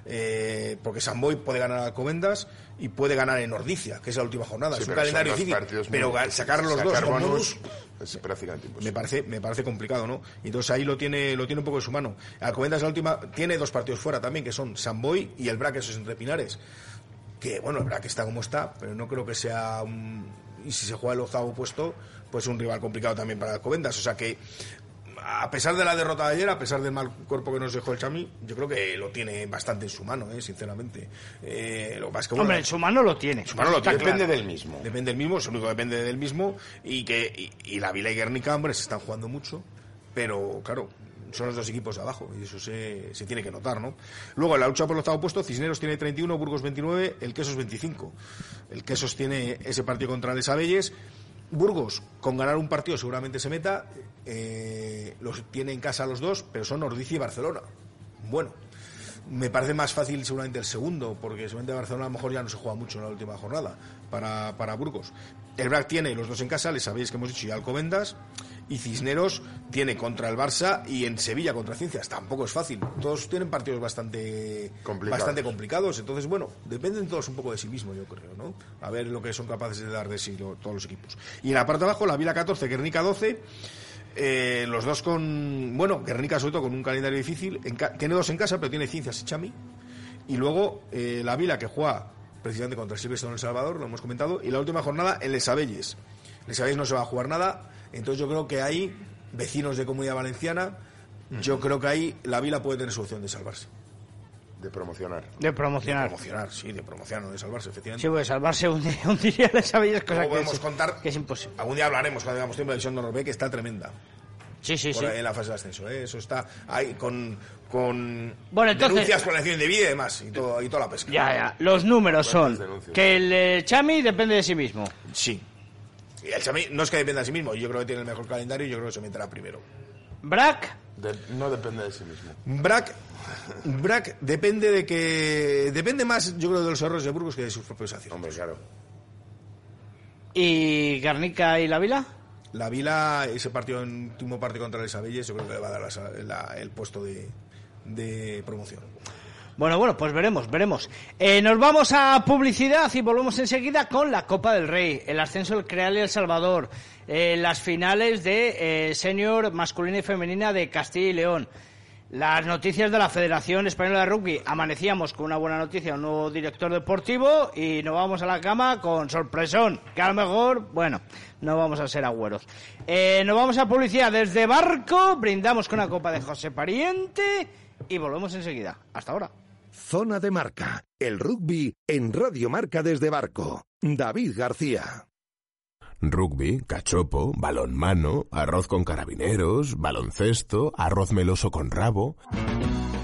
eh, porque Samboy puede ganar a Covendas y puede ganar en Ordicia, que es la última jornada. Sí, es un calendario dos difícil, pero sacar los dos Sacar con bonus bonus es prácticamente me parece me parece complicado, ¿no? Y Entonces ahí lo tiene lo tiene un poco de su mano. Alcobendas la última tiene dos partidos fuera también, que son Samboy y el Braque, esos entre Pinares. Que bueno, el Braque está como está, pero no creo que sea un y si se juega el octavo puesto, pues un rival complicado también para Alcobendas, o sea que a pesar de la derrota de ayer, a pesar del mal cuerpo que nos dejó el Chami, yo creo que lo tiene bastante en su mano, ¿eh? sinceramente. Eh, lo es que, bueno, Hombre, en su mano lo tiene. su mano lo tiene. Depende claro. del mismo. Depende del mismo, es lo único que depende del mismo. Y que y, y la Vila y Guernica, hombre, se están jugando mucho. Pero, claro, son los dos equipos de abajo. Y eso se, se tiene que notar, ¿no? Luego, en la lucha por el octavo puesto, Cisneros tiene 31, Burgos 29, el Quesos 25. El Quesos tiene ese partido contra Les Abelles. Burgos, con ganar un partido seguramente se meta. eh, los tiene en casa los dos, pero son Ordicia y Barcelona. Bueno, me parece más fácil seguramente el segundo, porque seguramente Barcelona a lo mejor ya no se juega mucho en la última jornada para, para Burgos. El BRAC tiene los dos en casa, les sabéis que hemos dicho, y Alcobendas, y Cisneros tiene contra el Barça y en Sevilla contra Ciencias. Tampoco es fácil. Todos tienen partidos bastante Complicados. bastante complicados. Entonces, bueno, dependen todos un poco de sí mismos, yo creo, ¿no? A ver lo que son capaces de dar de sí lo- todos los equipos. Y en la parte de abajo, la Vila 14, Guernica 12. eh, los dos con. Bueno, Guernica sobre todo con un calendario difícil. En ca- tiene dos en casa, pero tiene Ciencias y Chami. Y luego eh, la Vila que juega precisamente contra el Silvestre en El Salvador, lo hemos comentado. Y la última jornada en Les Abelles. Les no se va a jugar nada. Entonces yo creo que ahí, vecinos de Comunidad Valenciana, yo creo que ahí la Vila puede tener solución de salvarse. De promocionar. De De promocionar. promocionar, sí, de promocionar, no de salvarse, efectivamente. Sí, pues salvarse un día, un día de sabéis cosa Luego que podemos es, contar, que es imposible. algún día hablaremos cuando digamos tiempo de división de Norbe, que está tremenda. Sí, sí, por sí. en la fase de ascenso, ¿eh? eso está ahí con, con Bueno, entonces- denuncias por la acción de vida y demás, y, todo, y toda la pesca. Ya, ya. Los números son que el eh, Chami depende de sí mismo. Sí. Y el no es que dependa de sí mismo, yo creo que tiene el mejor calendario y yo creo que se meterá primero. Brack, De- no depende de sí mismo. Brack, Brack depende de que. Depende más, yo creo, de los errores de Burgos que de sus propios acciones. Hombre, claro. y Garnica y la Vila. La Vila, ese partido, en último partido contra el Isabelles, yo creo que le va a dar la- la- el puesto de, de promoción. Bueno, bueno, pues veremos, veremos. Eh, nos vamos a publicidad y volvemos enseguida con la Copa del Rey, el ascenso del Creal y El Salvador, eh, las finales de eh, senior masculina y femenina de Castilla y León, las noticias de la Federación Española de Rugby. Amanecíamos con una buena noticia, un nuevo director deportivo y nos vamos a la cama con sorpresón, que a lo mejor, bueno, no vamos a ser agüeros. Eh, nos vamos a publicidad desde Barco, brindamos con una copa de José Pariente y volvemos enseguida. Hasta ahora. Zona de marca. El rugby en Radio Marca desde Barco. David García. Rugby, cachopo, balonmano, arroz con carabineros, baloncesto, arroz meloso con rabo.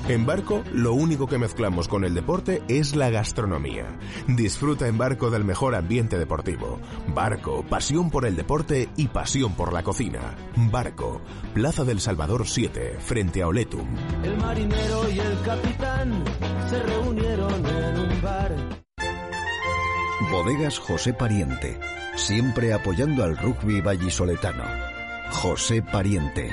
En Barco, lo único que mezclamos con el deporte es la gastronomía. Disfruta en Barco del mejor ambiente deportivo. Barco, pasión por el deporte y pasión por la cocina. Barco, Plaza del Salvador 7, frente a Oletum. El marinero y el capitán se reunieron en un bar. Bodegas José Pariente, siempre apoyando al rugby vallisoletano. José Pariente,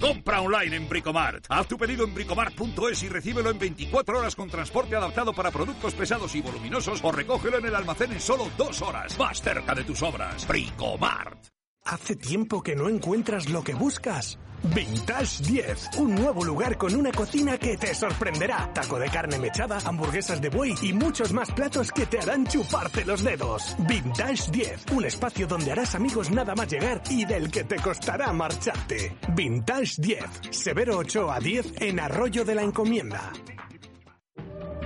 Compra online en Bricomart. Haz tu pedido en bricomart.es y recíbelo en 24 horas con transporte adaptado para productos pesados y voluminosos o recógelo en el almacén en solo dos horas. Más cerca de tus obras. Bricomart. ¿Hace tiempo que no encuentras lo que buscas? Vintage 10, un nuevo lugar con una cocina que te sorprenderá. Taco de carne mechada, hamburguesas de buey y muchos más platos que te harán chuparte los dedos. Vintage 10, un espacio donde harás amigos nada más llegar y del que te costará marcharte. Vintage 10, Severo 8 a 10 en Arroyo de la Encomienda.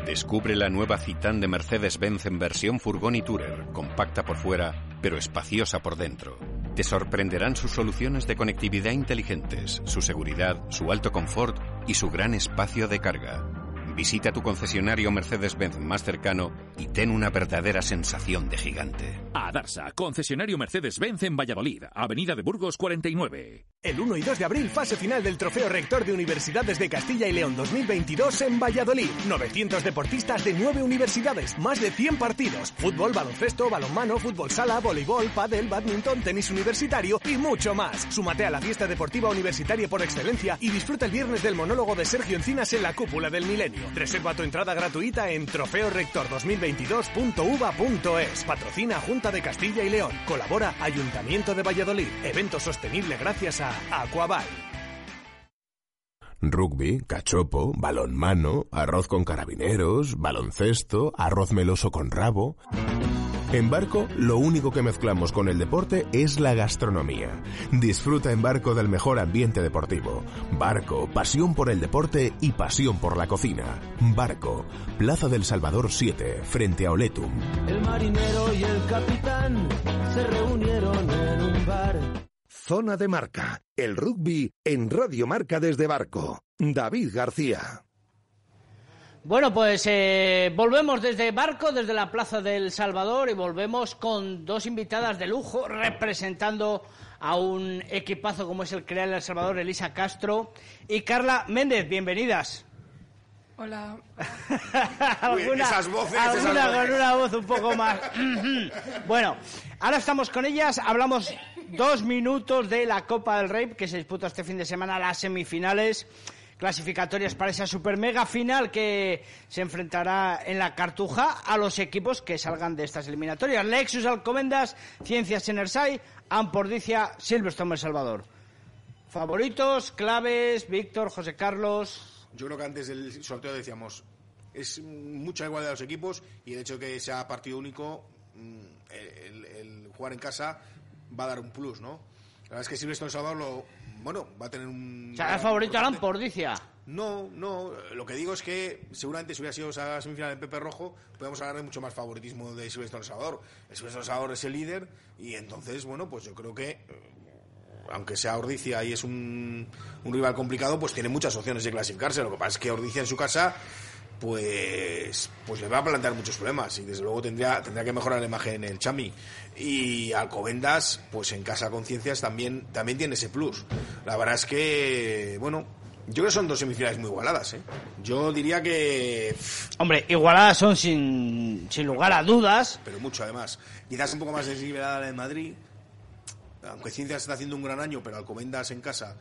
Descubre la nueva Citan de Mercedes-Benz en versión furgón y tourer, compacta por fuera, pero espaciosa por dentro. Te sorprenderán sus soluciones de conectividad inteligentes, su seguridad, su alto confort y su gran espacio de carga. Visita tu concesionario Mercedes-Benz más cercano y ten una verdadera sensación de gigante. A Darsa, concesionario Mercedes-Benz en Valladolid, Avenida de Burgos 49. El 1 y 2 de abril, fase final del Trofeo Rector de Universidades de Castilla y León 2022 en Valladolid. 900 deportistas de 9 universidades, más de 100 partidos. Fútbol, baloncesto, balonmano, fútbol sala, voleibol, pádel, badminton, tenis universitario y mucho más. Súmate a la fiesta deportiva universitaria por excelencia y disfruta el viernes del monólogo de Sergio Encinas en la cúpula del milenio. Reserva tu entrada gratuita en trofeorector2022.uva.es. Patrocina Junta de Castilla y León. Colabora Ayuntamiento de Valladolid. Evento sostenible gracias a Aquabai. Rugby, cachopo, balonmano, arroz con carabineros, baloncesto, arroz meloso con rabo. En Barco, lo único que mezclamos con el deporte es la gastronomía. Disfruta en Barco del mejor ambiente deportivo. Barco, pasión por el deporte y pasión por la cocina. Barco, Plaza del Salvador 7, frente a Oletum. El marinero y el capitán se reunieron en un bar. Zona de marca. El rugby en Radio Marca desde Barco. David García. Bueno, pues eh, volvemos desde Barco, desde la Plaza del Salvador, y volvemos con dos invitadas de lujo representando a un equipazo como es el Creal El Salvador, Elisa Castro y Carla Méndez. Bienvenidas. Hola. alguna, esas voces, alguna esas con una voz un poco más. bueno, ahora estamos con ellas, hablamos dos minutos de la Copa del Rey que se disputa este fin de semana, las semifinales clasificatorias para esa super mega final que se enfrentará en la Cartuja a los equipos que salgan de estas eliminatorias. Lexus Alcomendas, Ciencias Enersai, Ampordicia, Silverstone El Salvador. Favoritos, claves, Víctor, José Carlos. Yo creo que antes del sorteo decíamos, es mucha igualdad de los equipos y el hecho de que sea partido único, mm, el, jugar en casa va a dar un plus, ¿no? La verdad es que Silvestre El Salvador lo, bueno, va a tener un... El favorito a la Ampordicia. No, no, lo que digo es que seguramente si hubiera sido esa semifinal en Pepe Rojo, podemos hablar de mucho más favoritismo de Silvestre Salvador. El Silvestre Salvador es el líder y entonces, bueno, pues yo creo que, eh, aunque sea Ordicia y es un, un rival complicado, pues tiene muchas opciones de clasificarse. Lo que pasa es que Ordicia en su casa, pues, pues le va a plantear muchos problemas y desde luego tendría, tendría que mejorar la imagen en el Chami. Y Alcobendas, pues en casa conciencias también, también tiene ese plus. La verdad es que, bueno, yo creo que son dos semifinales muy igualadas, ¿eh? Yo diría que... Hombre, igualadas son sin, sin lugar a dudas. Pero mucho además. Quizás un poco más desnivelada la de Madrid. Aunque Ciencias está haciendo un gran año, pero Alcobendas en casa.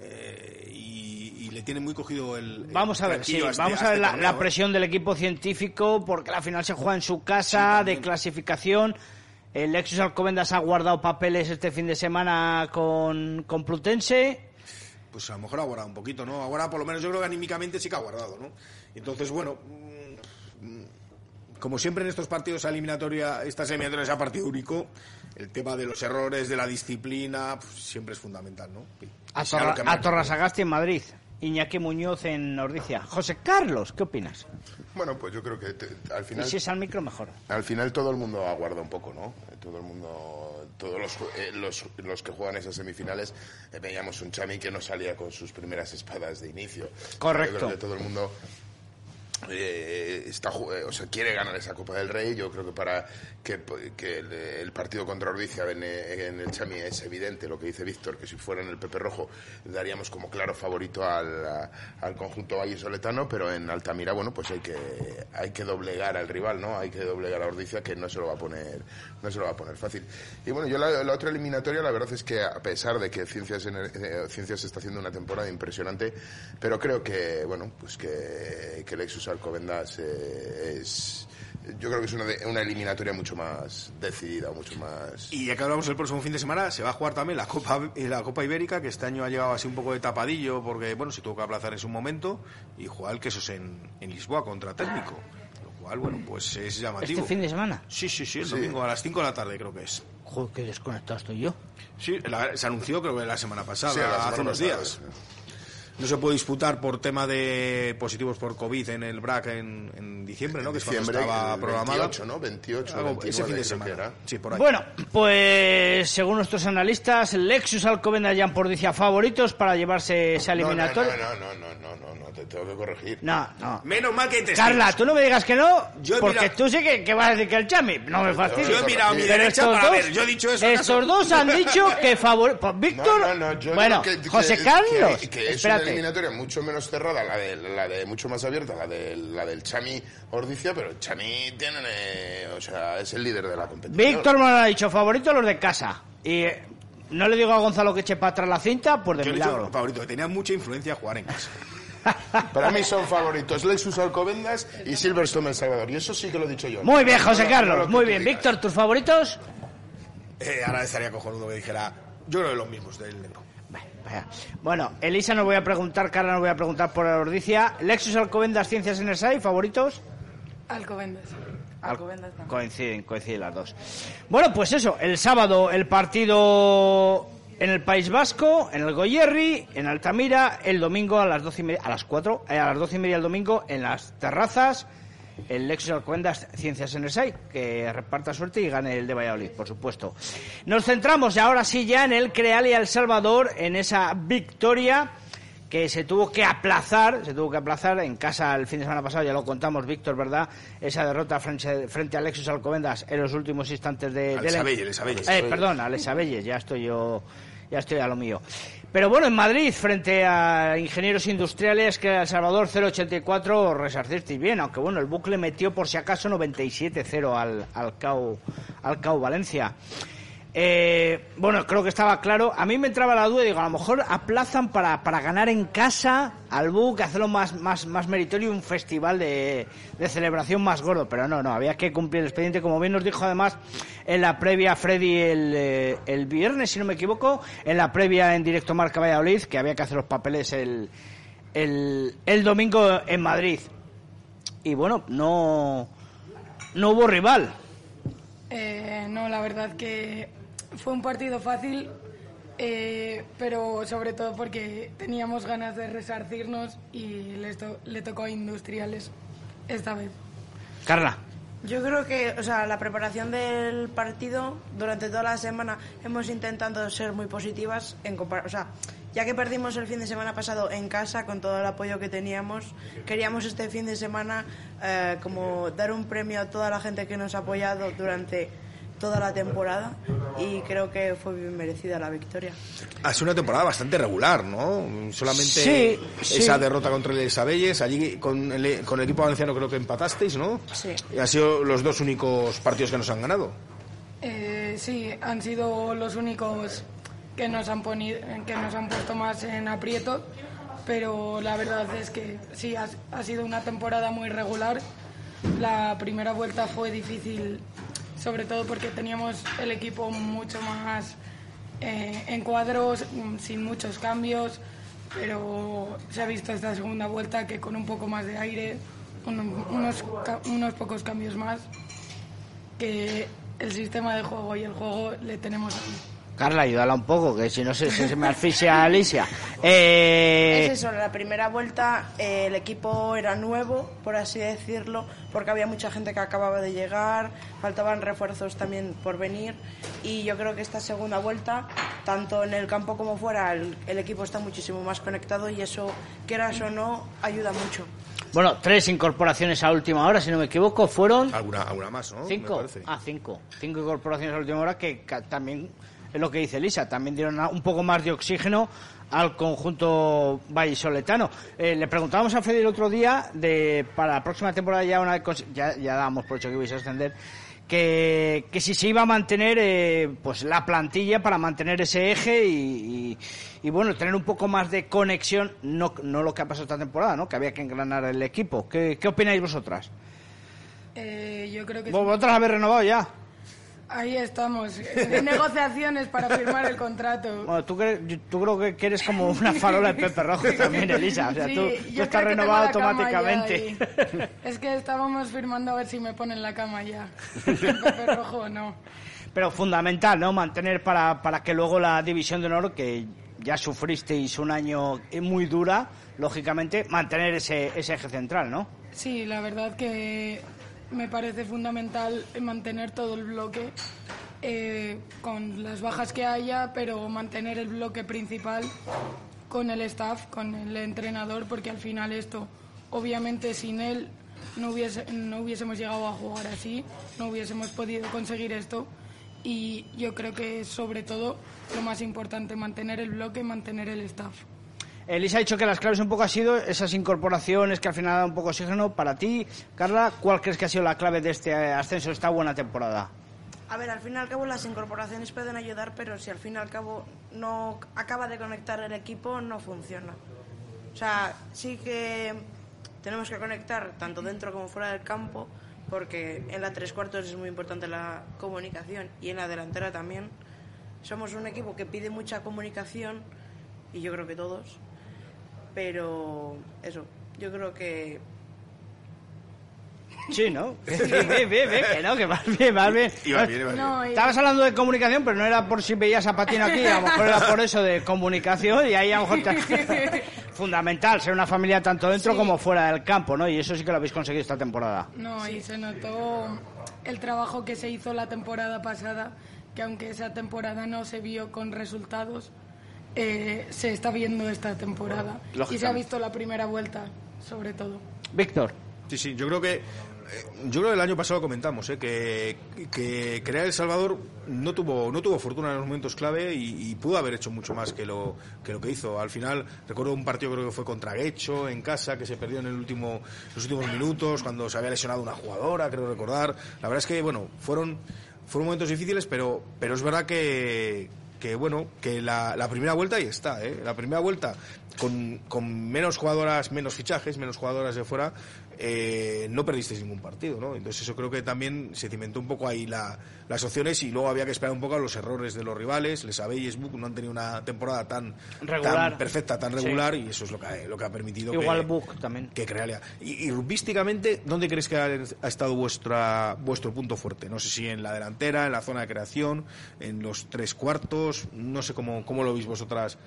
eh, y, y le tiene muy cogido el. el Vamos a ver, sí, a este- vamos a a ver este la, torneo, la ¿eh? presión del equipo científico, porque la final se juega en su casa, de clasificación. El Lexus Alcobendas ha guardado papeles este fin de semana con, con Plutense. Pues a lo mejor ha guardado un poquito, ¿no? Ahora, por lo menos, yo creo que anímicamente sí que ha guardado, ¿no? Entonces, bueno. mm, Como siempre en estos partidos a eliminatoria, estas eliminatorias a partido único, el tema de los errores, de la disciplina, pues, siempre es fundamental, ¿no? Y A, Torra- a. Torrasagasti en Madrid. Iñaki Muñoz en Ordicia. José Carlos, ¿qué opinas? Bueno, pues yo creo que te- al Y final... si es al micro, mejor. Al final todo el mundo aguarda un poco, ¿no? Todo el mundo, todos los, eh, los, los que juegan esas semifinales, eh, veíamos un Chami que no salía con sus primeras espadas de inicio. Correcto. Yo creo que todo el mundo eh, está, o sea, quiere ganar esa Copa del Rey. Yo creo que para que, que el, el partido contra Ordicia en, el Chami es evidente lo que dice Víctor, que si fuera en el Pepe Rojo daríamos como claro favorito al, al conjunto vallisoletano, pero en Altamira, bueno, pues hay que, hay que doblegar al rival, ¿no? Hay que doblegar a Ordicia, que no se lo va a poner, no se lo va a poner fácil. Y bueno, yo la, la otra eliminatoria, la verdad es que a pesar de que Ciencias, eh, Ciencias está haciendo una temporada impresionante, pero creo que, bueno, pues que, que Lexus Alcobendas eh, es, yo creo que es una, de- una eliminatoria mucho más decidida, mucho más... Y ya que hablamos el próximo fin de semana, se va a jugar también la Copa, eh, la Copa Ibérica, que este año ha llegado así un poco de tapadillo, porque bueno, se tuvo que aplazar en su momento, y jugar el quesos en, en Lisboa contra técnico. Lo cual, bueno, pues es llamativo. ¿Este fin de semana? Sí, sí, sí, el Sí. domingo a las 5 de la tarde creo que es. Joder, qué desconectado estoy yo. Sí, la- se anunció creo que la semana pasada, Sí, la semana hace unos días. No se puede disputar por tema de positivos por COVID en el BRAC en, en diciembre, ¿no? Que es cuando Diciembre, estaba el programada. 28, ¿no? 28, Algo- 29, ese fin de que semana. era. Sí, por ahí. Bueno, pues según nuestros analistas, Lexus Alcobendas ya por dice favoritos para llevarse esa No, no, no, eliminatoria. no, no, no, no, no, no, te tengo que corregir. No, no. Menos mal que testigos. Carla, tú no me digas que no, Yo porque mirado- tú sí que, que vas a decir que el Chami. No me fastidies. Yo he mirado a mi Pero derecha para dos- ver, yo he dicho eso, Estos ¿acaso? dos han dicho que favoritos. Víctor. No, no, no, yo bueno, que- que- José que- Carlos. Que, espérate. Eliminatoria mucho menos cerrada, la de, la de mucho más abierta, la, de, la del Chami Ordicia, pero el Chami tiene, eh, o sea, es el líder de la competición. Víctor me lo ha dicho favoritos los de casa. Y eh, no le digo a Gonzalo que eche para atrás la cinta, pues de Yo he dicho milagro. favorito, que tenía mucha influencia jugar en casa. Para mí son favoritos Lexus Alcobendas y Silverstone El Salvador. Y eso sí que lo he dicho yo. Muy bien, José no, no Carlos. muy bien. Víctor, ¿tus favoritos? Eh, ahora estaría cojonudo que dijera, yo creo que los mismos del negro. Vaya. Bueno, Elisa nos voy a preguntar, Carla nos voy a preguntar por la ordicia. Lexus Alcobendas, Ciencias en el SAI, favoritos. Alcobendas. Alcobendas no. Coinciden, coinciden las dos. Bueno, pues eso, el sábado el partido en el País Vasco, en el Goyerri, en Altamira, el domingo a las doce y media, a las cuatro, eh, a las doce y media el domingo en las terrazas, el Lexus Alcobendas Ciencias en el SAI, que reparta suerte y gane el de Valladolid, por supuesto. Nos centramos ahora sí ya en el Crealia El Salvador, en esa victoria que se tuvo que aplazar, se tuvo que aplazar en casa el fin de semana pasado, ya lo contamos, Víctor, ¿verdad? Esa derrota frente, frente a Alexis Alcobendas en los últimos instantes de... Alex del- Abelles, Alex Abelles. Eh, perdón, Alex Abelles, ya estoy yo, ya estoy a lo mío. Pero bueno, en Madrid, frente a Ingenieros Industriales, que El Salvador 084, resarcisteis bien, aunque bueno, el bucle metió por si acaso 97-0 al, al, CAU, al CAU Valencia. Eh, bueno, creo que estaba claro. A mí me entraba la duda, digo, a lo mejor aplazan para, para ganar en casa al BUC, hacerlo más, más, más meritorio, un festival de, de celebración más gordo. Pero no, no, había que cumplir el expediente. Como bien nos dijo además en la previa Freddy el, eh, el viernes, si no me equivoco, en la previa en directo Marca Valladolid, que había que hacer los papeles el, el, el domingo en Madrid. Y bueno, no, no hubo rival. Eh, no, la verdad que fue un partido fácil, eh, pero sobre todo porque teníamos ganas de resarcirnos y les to- le tocó a Industriales esta vez. Carla. Yo creo que, o sea, la preparación del partido durante toda la semana hemos intentado ser muy positivas en compar- o sea, ya que perdimos el fin de semana pasado en casa con todo el apoyo que teníamos, queríamos este fin de semana eh, como dar un premio a toda la gente que nos ha apoyado durante toda la temporada y creo que fue bien merecida la victoria. Ha sido una temporada bastante regular, ¿no? Solamente Sí, esa sí. derrota contra el Sabelles, allí con el, con el equipo valenciano creo que empatasteis, ¿no? Sí. Y han sido los dos únicos partidos que nos han ganado. Eh, sí, han sido los únicos que nos han ponido, que nos han puesto más en aprieto, pero la verdad es que sí, ha, ha sido una temporada muy regular. La primera vuelta fue difícil, sobre todo porque teníamos el equipo mucho más eh, en cuadros, mm, sin muchos cambios, pero se ha visto esta segunda vuelta que con un poco más de aire, un- unos, unos pocos cambios más, que el sistema de juego y el juego le tenemos aquí. Carla, ayúdala un poco, que si no se, se, se me asfixia Alicia. Eh, Es eso, la primera vuelta eh, el equipo era nuevo, por así decirlo, porque había mucha gente que acababa de llegar, faltaban refuerzos también por venir y yo creo que esta segunda vuelta, tanto en el campo como fuera, el, el equipo está muchísimo más conectado y eso, quieras o no, ayuda mucho. bueno, tres incorporaciones a última hora, si no me equivoco, fueron... Alguna, alguna más, ¿no? ¿Cinco? Ah, cinco. Cinco incorporaciones a última hora que también, es lo que dice Elisa, también dieron un poco más de oxígeno al conjunto vallisoletano. Eh, le preguntábamos a Freddy el otro día, de para la próxima temporada ya una ya, ya dábamos por hecho que ibais a ascender, que, que si se iba a mantener eh, pues la plantilla para mantener ese eje y, y- y, bueno, tener un poco más de conexión, no, no lo que ha pasado esta temporada, ¿no? que había que engranar el equipo. ¿Qué, qué opináis vosotras? Eh, yo creo que Vosotras habéis renovado ya. Ahí estamos, en negociaciones para firmar el contrato. Bueno, tú, cre- tú creo que, que eres como una farola de Pepe Rojo también, Elisa. O sea, Sí, tú, tú estás renovado automáticamente. Es que estábamos firmando a ver si me ponen la cama ya. Pepe Rojo o no. Pero fundamental, ¿no? Mantener para, para que luego la división de honor, que ya sufristeis un año muy dura, lógicamente mantener ese, ese eje central, ¿no? Sí, la verdad que me parece fundamental mantener todo el bloque eh, con las bajas que haya, pero mantener el bloque principal con el staff, con el entrenador, porque al final esto, obviamente sin él no, hubiese, no hubiésemos llegado a jugar así, no hubiésemos podido conseguir esto. Y yo creo que sobre todo lo más importante, mantener el bloque, mantener el staff. Elisa ha dicho que las claves un poco ha sido esas incorporaciones que al final dan un poco oxígeno. Para ti, Carla, ¿cuál crees que ha sido la clave de este ascenso, esta buena temporada? A ver, al fin y al cabo las incorporaciones pueden ayudar, pero si al fin y al cabo no acaba de conectar el equipo, no funciona. O sea, sí que tenemos que conectar tanto dentro como fuera del campo, porque en la tres cuartos es muy importante la comunicación y en la delantera también. Somos un equipo que pide mucha comunicación, y yo creo que todos, pero eso, yo creo que Sí, ¿no? Bien, bien, bien, que no, que más bien, más bien. Iba bien, iba bien. No, y- Estabas hablando de comunicación, pero no era por si veías a Patín aquí, a lo mejor era por eso de comunicación y ahí a lo mejor te- fundamental ser una familia tanto dentro Sí. como fuera del campo, ¿no? Y eso sí que lo habéis conseguido esta temporada. No, y se notó el trabajo que se hizo la temporada pasada, que aunque esa temporada no se vio con resultados, eh, se está viendo esta temporada. Y se ha visto la primera vuelta, sobre todo. Víctor. Sí, sí, yo creo que eh, yo creo que el año pasado lo comentamos, ¿eh? que, que Crea El Salvador no tuvo no tuvo fortuna en los momentos clave y, y pudo haber hecho mucho más que lo que lo que hizo. Al final recuerdo un partido creo que fue contra Guecho en casa que se perdió en el último los últimos minutos cuando se había lesionado una jugadora, creo recordar. La verdad es que bueno fueron fueron momentos difíciles, pero pero es verdad que que bueno, que la, la primera vuelta ahí está, ¿eh? La primera vuelta con, con menos jugadoras, menos fichajes, menos jugadoras de fuera, eh, no perdisteis ningún partido, ¿no? Entonces eso creo que también se cimentó un poco ahí la- las opciones y luego había que esperar un poco a los errores de los rivales. Les sabéis, y Sbook no han tenido una temporada tan, Regular. tan perfecta, tan Sí. regular y eso es lo que ha, lo que ha permitido Igual que, Book también. que. Y, y ¿dónde crees que ha, ha estado vuestra, vuestro punto fuerte? No sé si en la delantera, en la zona de creación, en los tres cuartos, no sé cómo, cómo lo veis vosotras,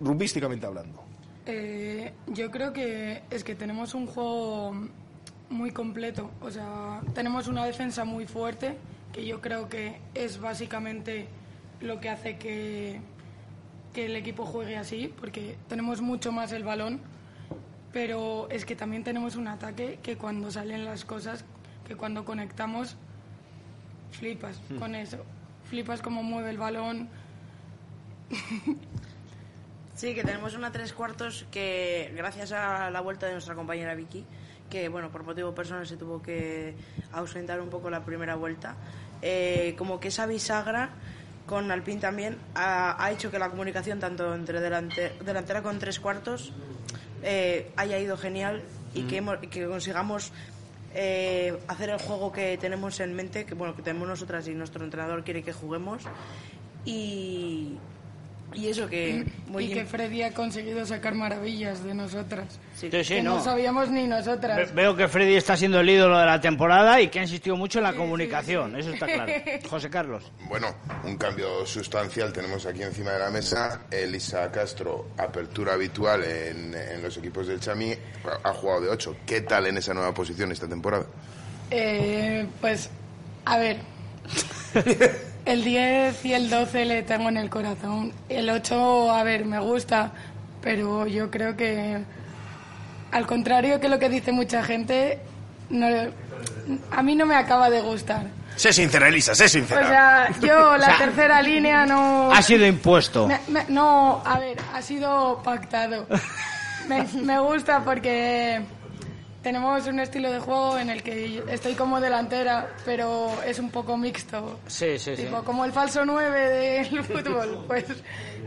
rugbyísticamente hablando. Eh, yo creo que es que tenemos un juego muy completo. O sea, tenemos una defensa muy fuerte, que yo creo que es básicamente lo que hace que, que el equipo juegue así, porque tenemos mucho más el balón, pero es que también tenemos un ataque que cuando salen las cosas, que cuando conectamos, flipas Hmm. con eso. Flipas cómo mueve el balón. Sí, que tenemos una tres cuartos que, gracias a la vuelta de nuestra compañera Vicky, que bueno, por motivo personal se tuvo que ausentar un poco la primera vuelta, eh, como que esa bisagra con Alpine también ha, ha hecho que la comunicación tanto entre delante- delantera con tres cuartos eh, haya ido genial y que, hemos- que consigamos eh, hacer el juego que tenemos en mente, que bueno, que tenemos nosotras y nuestro entrenador quiere que juguemos. Y, y eso que muy y que. Freddy ha conseguido sacar maravillas de nosotras. Sí, sí, que no. no. sabíamos ni nosotras. Ve- Veo que Freddy está siendo el ídolo de la temporada y que ha insistido mucho en la comunicación, eso está claro. José Carlos. Bueno, un cambio sustancial tenemos aquí encima de la mesa. Elisa Castro, apertura habitual en, en los equipos del Chami, ha jugado de 8. ¿Qué tal en esa nueva posición esta temporada? Eh, pues, a ver. El 10 y el 12 le tengo en el corazón. El 8, a ver, me gusta, pero yo creo que, al contrario que lo que dice mucha gente, no, a mí no me acaba de gustar. Sé sincera, Elisa, sé O sincera. sea, yo la O sea, tercera línea no... Ha sido impuesto. Me- me- no, a ver, ha sido pactado. Me, me gusta porque tenemos un estilo de juego en el que estoy como delantera, pero es un poco mixto. Sí, sí, sí. Tipo, como el falso 9 del fútbol. Pues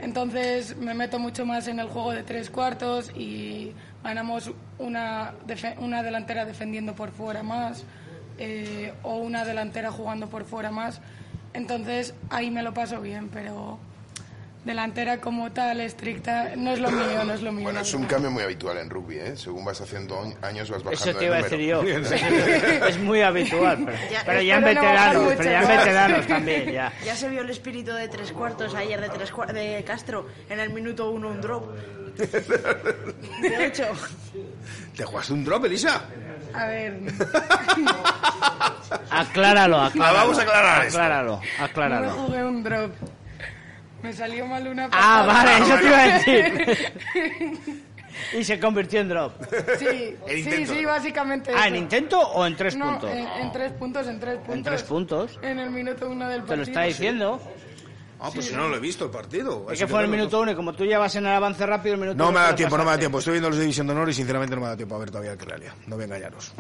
entonces me meto mucho más en el juego de tres cuartos y ganamos una, una delantera defendiendo por fuera más eh, o una delantera jugando por fuera más. Entonces ahí me lo paso bien, pero delantera como tal, estricta, no es lo mío, no es lo mío. Bueno, es un cambio muy habitual en rugby, ¿eh? Según vas haciendo años vas bajando Eso te iba a decir yo. es muy habitual, pero Ya, pero ya en no veteranos, pero ya en veteranos también, ya. Ya se vio el espíritu de tres cuartos ayer de, tres cua- de Castro en el minuto uno un drop. De hecho, ¿Te jugaste un drop, Elisa? A ver, Acláralo, acláralo. La vamos a aclarar esto. Acláralo, no me acláralo. jugué un drop. Me salió mal una Ah, patada. vale, eso te iba a decir. Y se convirtió en drop. Sí, sí, sí, básicamente. Ah, eso. ¿en intento o en tres No, puntos? En, en tres puntos, en tres puntos. En tres puntos. En el minuto uno del Te partido. lo está diciendo. Ah, pues si no lo he visto el partido. Es que fue en el minuto uno y como tú ya vas en el avance rápido, el minuto No uno me te da tiempo, no me da tiempo. Estoy viendo los de División de Honor y sinceramente no me da tiempo a ver todavía el Crealia. No voy a engañaros.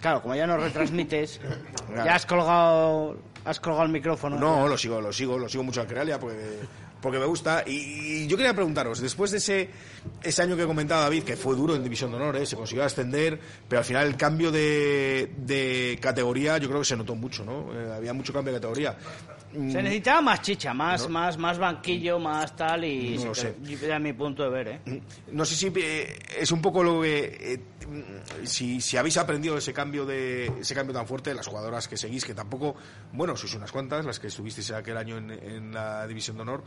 Claro, como ya no retransmites, ya has colgado, has colgado el micrófono. No, lo sigo, lo sigo, lo sigo mucho al Crealia porque, porque me gusta. Y, yo quería preguntaros, después de ese, ese año que comentaba David, que fue duro en División de Honor, ¿eh? se consiguió ascender, pero al final el cambio de, de categoría yo creo que se notó mucho, ¿no? Eh, había mucho cambio de categoría. Mm, Se necesitaba más chicha, más, No. más, más banquillo, más tal y... No sé. Era mi punto de ver, ¿eh? No sé si eh, es un poco lo que eh, mm, si, si habéis aprendido ese cambio de ese cambio tan fuerte las jugadoras que seguís que tampoco bueno sois unas cuantas las que estuvisteis aquel año en, en la división de honor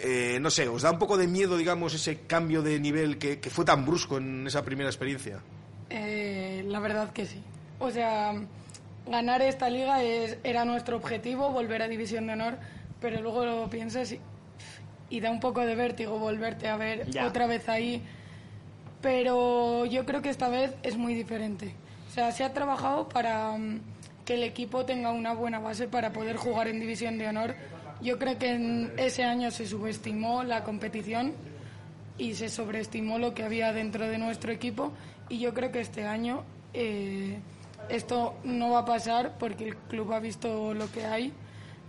Eh, no sé os da un poco de miedo digamos ese cambio de nivel que, que fue tan brusco en esa primera experiencia Eh, la verdad que sí. O sea, ganar esta liga es, era nuestro objetivo, volver a División de Honor, pero luego lo piensas y, y da un poco de vértigo volverte a ver Ya. otra vez ahí. Pero yo creo que esta vez es muy diferente. O sea, se ha trabajado para mm, que el equipo tenga una buena base para poder jugar en División de Honor. Yo creo que en ese año se subestimó la competición y se sobreestimó lo que había dentro de nuestro equipo y yo creo que este año eh, esto no va a pasar porque el club ha visto lo que hay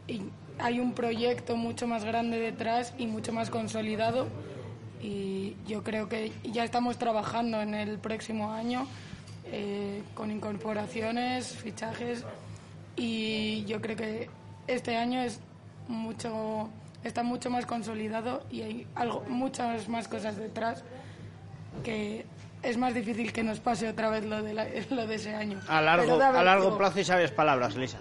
y hay un proyecto mucho más grande detrás y mucho más consolidado y yo creo que ya estamos trabajando en el próximo año eh, con incorporaciones, fichajes y yo creo que este año es mucho está mucho más consolidado y hay algo muchas más cosas detrás que es más difícil que nos pase otra vez lo de, la- lo de ese año. A largo, a largo plazo y sabias palabras, Lisa.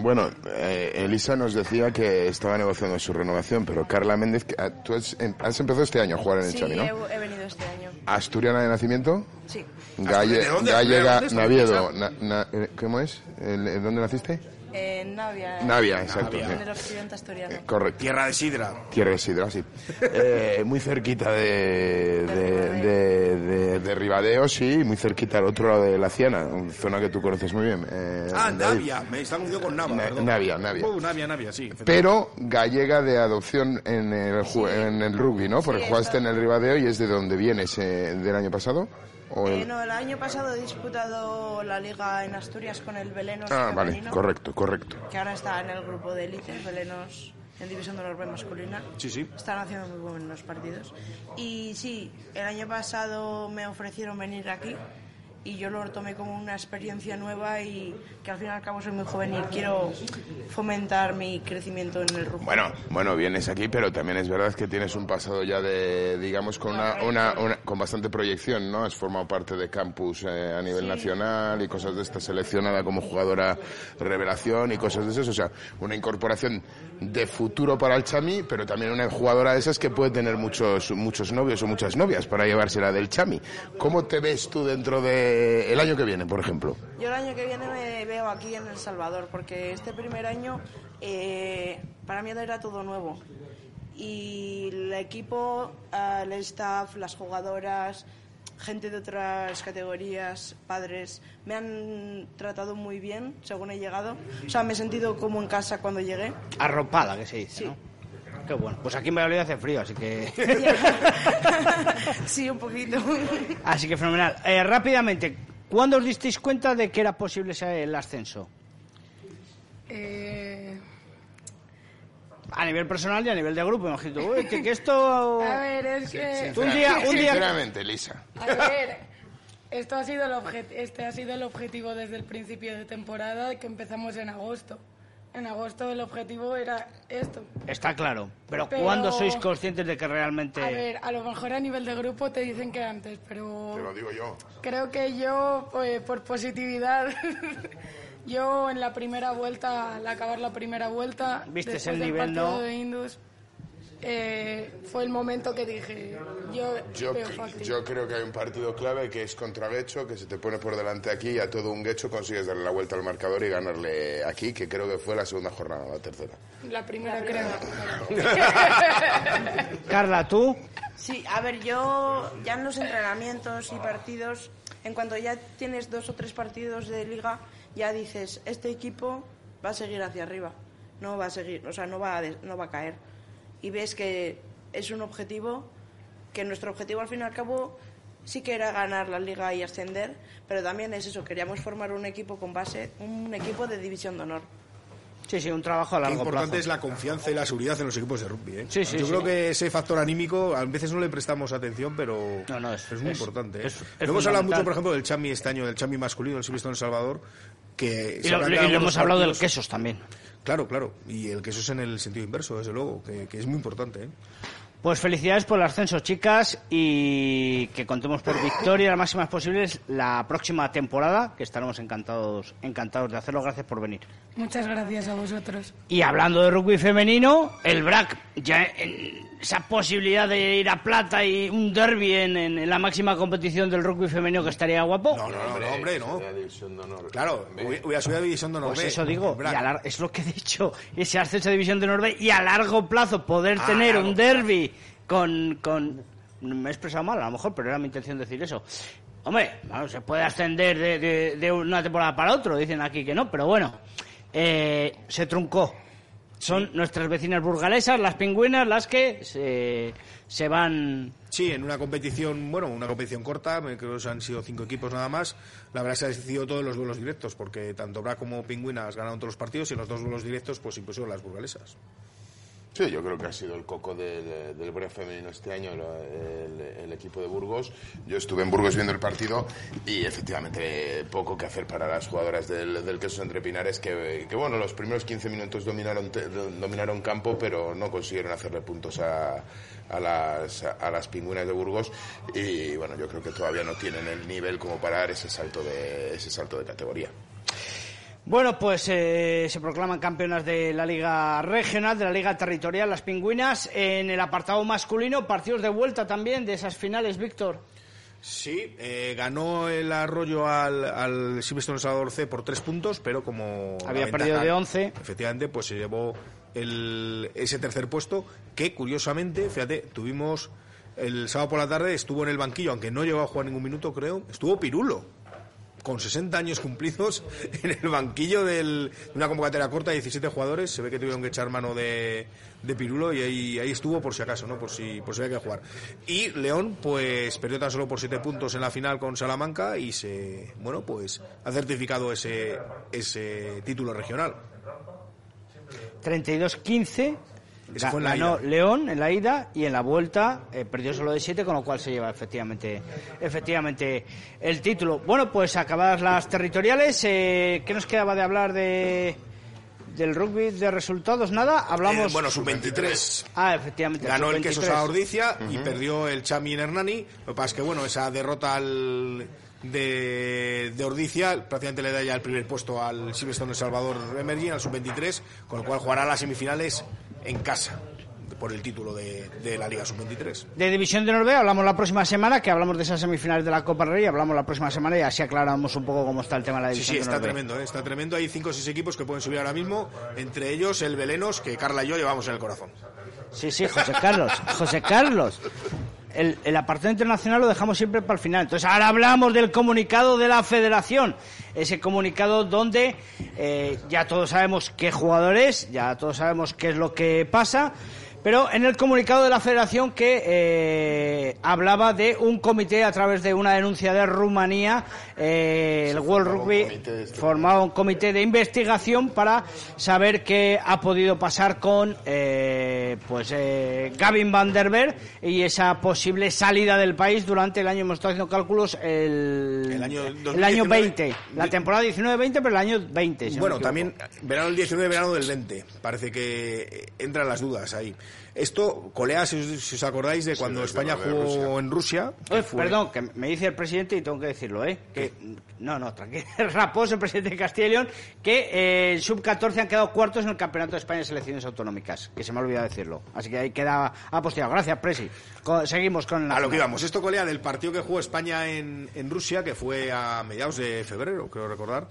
Bueno, eh, Elisa nos decía que estaba negociando su renovación, pero Carla Méndez, que, ah, tú has, em- has empezado este año a jugar en el sí, ¿no? he, he venido este año. Asturiana de nacimiento, Sí. Galle- ¿De dónde? gallega, ¿De dónde? Naviedo, na- na- eh, ¿cómo es? El- ¿en ¿Dónde naciste? En Navia. Navia, exacto, En sí. el occidente asturiano. Correcto. Tierra de Sidra. Tierra de Sidra, sí. Eh, muy cerquita de, de, de, de- de Ribadeo, sí, muy cerquita al otro lado de la Ciana, una zona que tú conoces muy bien. eh, Ah, David. Navia. Me está confundido con Nava. Na- perdón. Navia, Navia. Uh, Navia, Navia, sí. Pero gallega de adopción en el, en el rugby, ¿no? Porque Sí, jugaste está. en el Ribadeo y es de donde vienes, eh, del año pasado. ¿O el- Eh, no, el año pasado he disputado la liga en Asturias con el Belenos Ah, vale, femenino, correcto, correcto. que ahora está en el grupo de élite, Belenos en División de Honor B masculina. Sí, sí. Están haciendo muy buenos partidos. Y sí, el año pasado me ofrecieron venir aquí y yo lo tomé como una experiencia nueva y que al fin y al cabo soy muy joven y quiero fomentar mi crecimiento en el rugby. Bueno, bueno, vienes aquí, pero también es verdad que tienes un pasado ya de, digamos, con una, una- una- con bastante proyección, ¿no? Has formado parte de campus eh, a nivel Sí. nacional y cosas de esta seleccionada como jugadora revelación y cosas de esas, o sea, una incorporación de futuro para el Chami, pero también una jugadora de esas que puede tener muchos muchos novios o muchas novias para llevársela del Chami. ¿Cómo te ves tú dentro de el año que viene, por ejemplo? Yo el año que viene me veo aquí en El Salvador, porque este primer año eh, para mí era todo nuevo. Y el equipo, eh, el staff, las jugadoras, gente de otras categorías, padres, me han tratado muy bien según he llegado. O sea, me he sentido como en casa cuando llegué. Arropada, que se dice, ¿no? Qué bueno. Pues aquí en Valladolid hace frío, así que... sí, un poquito. así que fenomenal. Eh, rápidamente, ¿cuándo os disteis cuenta de que era posible ese- el ascenso? Eh, A nivel personal y a nivel de grupo, imagino. Uy, que, que esto... a ver, es que... Un día, un día... Sinceramente, Lisa. A ver, esto ha sido el obje- este ha sido el objetivo desde el principio de temporada, que empezamos en agosto. en agosto el objetivo era esto. Está claro. Pero, Pero- ¿cuándo sois conscientes de que realmente... A ver, a lo mejor a nivel de grupo te dicen que antes, pero Te lo digo yo. creo que yo, pues, por positividad, yo en la primera vuelta, al acabar la primera vuelta, Vistes después el del nivel, partido ¿no? de Indus, eh, fue el momento que dije, yo, Yo, yo creo que hay un partido clave que es contra Guecho, que se te pone por delante aquí y a todo un Guecho consigues darle la vuelta al marcador y ganarle aquí, que creo que fue la segunda jornada, la tercera. La primera creo. Carla, ¿tú? Sí, a ver, yo ya en los entrenamientos y partidos, en cuanto ya tienes dos o tres partidos de liga, ya dices, este equipo va a seguir hacia arriba, no va a seguir, o sea, no va a, no va a caer. Y ves que es un objetivo, que nuestro objetivo al fin y al cabo sí que era ganar la liga y ascender, pero también es eso, queríamos formar un equipo con base, un equipo de división de honor. Sí, sí, un trabajo a Qué largo importante plazo. es la confianza y la seguridad en los equipos de rugby. ¿eh? Sí, sí, Yo sí. creo que ese factor anímico a veces no le prestamos atención, pero es, muy es- importante. ¿eh? es- es hemos hablado mucho, por ejemplo, del chami este año, del chami masculino, del Silvestre en El Salvador, que Y lo, y lo hemos hablado del quesos también. Claro, claro. Y el queso es en el sentido inverso, desde luego, que, que es muy importante. ¿eh? Pues felicidades por el ascenso, chicas, y que contemos por victoria las máximas posibles la próxima temporada, que estaremos encantados, encantados de hacerlo. Gracias por venir. Muchas gracias a vosotros. Y hablando de rugby femenino, el BRAC, ya en esa posibilidad de ir a plata y un derby en, en- en la máxima competición del rugby femenino que estaría guapo. No, no, no, hombre, no. Claro, hubi- hubiera subido a División de Honor Pues eso digo, Brac. y a lar- es lo que he dicho, ese ascenso a División de Norte y a largo plazo poder Ah, tener un derby con, con... Me he expresado mal a lo mejor, pero era mi intención decir eso. Hombre, bueno, se puede ascender de, de- de una temporada para otra, dicen aquí que no, pero bueno, eh, se truncó. Son nuestras vecinas burgalesas, las pingüinas, las que se, se van... Sí, en una competición, bueno, una competición corta, creo que han sido cinco equipos nada más. La verdad se ha decidido todos los duelos directos, porque tanto Bra como Pingüinas ganaron todos los partidos y en los dos duelos directos pues impusieron las burgalesas. Sí, yo creo que ha sido el coco del, del Brea femenino este año, el, el equipo de Burgos. Yo estuve en Burgos viendo el partido y efectivamente poco que hacer para las jugadoras del, del Quesos Entre Pinares, que, que, bueno, los primeros 15 minutos dominaron, dominaron campo, pero no consiguieron hacerle puntos a, a las, a las pingüinas de Burgos y bueno, yo creo que todavía no tienen el nivel como para dar ese salto de, ese salto de categoría. Bueno, pues eh, se proclaman campeonas de la Liga Regional, de la Liga Territorial, las pingüinas. En el apartado masculino, partidos de vuelta también de esas finales, Víctor. Sí, eh, ganó el arroyo al, al Silvestre Salvador C por tres puntos, pero como... Había ventaja- perdido de 11. Efectivamente, pues se llevó el, ese tercer puesto, que curiosamente, fíjate, tuvimos el sábado por la tarde, estuvo en el banquillo, aunque no llegó a jugar ningún minuto, creo, estuvo Pirulo. Con 60 años cumplidos en el banquillo de una convocatoria corta de 17 jugadores, se ve que tuvieron que echar mano de, de Pirulo y ahí, ahí estuvo por si acaso, ¿no? Por si, por si había que jugar. Y León, pues perdió tan solo por 7 puntos en la final con Salamanca y se, bueno, pues ha certificado ese, ese título regional. 32-15. Ese fue en la Ganó ida. León en la ida y en la vuelta eh, perdió solo de 7, con lo cual se lleva efectivamente, efectivamente el título. Bueno, pues acabadas las territoriales, eh, ¿qué nos quedaba de hablar de del rugby de resultados? Nada, hablamos. Eh, bueno, sub-23. Ah, efectivamente. Ganó el queso sub-23. Saordicia y perdió el Chami en Hernani. Lo que pasa es que, bueno, esa derrota al, de, de Ordicia prácticamente le da ya el primer puesto al Silvestre de Salvador Emerging, al sub-23, con lo cual jugará las semifinales en casa por el título de, de la Liga Sub-23. De División de Noruega hablamos la próxima semana, que hablamos de esas semifinales de la Copa Rey, hablamos la próxima semana y así aclaramos un poco cómo está el tema de la Sí, División sí, de está Noruega. tremendo, ¿eh? está tremendo. Hay cinco o seis equipos que pueden subir ahora mismo, entre ellos el Belenos, que Carla y yo llevamos en el corazón. Sí, sí, José Carlos. José Carlos. El, el apartado internacional lo dejamos siempre para el final. Entonces, ahora hablamos del comunicado de la federación. Ese comunicado donde eh, ya todos sabemos qué jugadores, ya todos sabemos qué es lo que pasa. Pero en el comunicado de la federación que eh, hablaba de un comité a través de una denuncia de Rumanía, eh, el World Rugby formaba un comité de investigación para saber qué ha podido pasar con eh, pues eh, Gavin Van Der Berg y esa posible salida del país durante el año, hemos estado haciendo cálculos, el, El año el año 20, la temporada 19-20, pero el año 20. si no Bueno, también verano del 19, verano del 20. Parece que entran las dudas ahí. Esto colea, si os, si os acordáis, de cuando España jugó Rusia. en Rusia. que Oye, fue- Perdón, que me dice el presidente y tengo que decirlo, ¿eh? Que, no, no, tranquilo. Raposo, el presidente de Castilla y León, que eh, el sub-14 han quedado cuartos en el Campeonato de España de Selecciones Autonómicas. Que se me ha olvidado decirlo. Así que ahí queda apostillado. Gracias, Presi. Co- seguimos con la A lo que íbamos, esto colea del partido que jugó España en, en Rusia, que fue a mediados de febrero, creo recordar.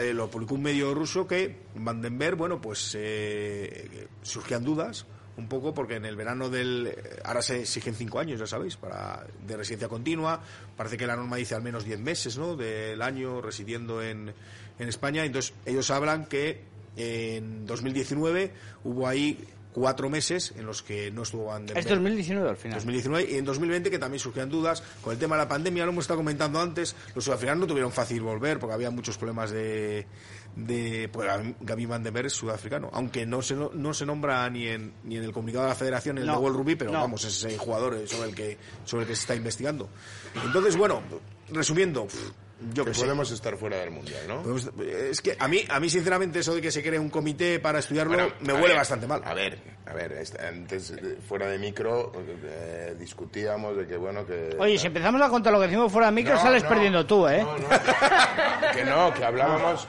Eh, lo publicó un medio ruso que Vandenberg, bueno, pues eh, surgían dudas un poco porque en el verano del eh, ahora se exigen cinco años ya sabéis para de residencia continua. Parece que la norma dice al menos diez meses no del año residiendo en, en España. Entonces ellos hablan que en 2019 hubo ahí cuatro meses en los que no estuvo Vandenberg Es 2019 al final. 2019 y en 2020 que también surgían dudas con el tema de la pandemia, lo hemos estado comentando antes, los sudafricanos no tuvieron fácil volver porque había muchos problemas de de pues Gabi Van den Berg es sudafricano, aunque no se no, se nombra ni en ni en el comunicado de la Federación en el No, de World Rugby, pero no. vamos, es el jugador sobre el que sobre el que se está investigando. Entonces, bueno, resumiendo, pff, yo que que sé. podemos estar fuera del mundial, ¿no? Podemos- Es que a mí, a mí sinceramente, eso de que se cree un comité para estudiarlo Bueno, me huele ver, bastante mal. A ver, a ver, antes eh, fuera de micro eh, discutíamos de que bueno que Oye, si empezamos a contar lo que decimos fuera de micro, No, sales no. perdiendo tú, ¿eh? que no, que hablábamos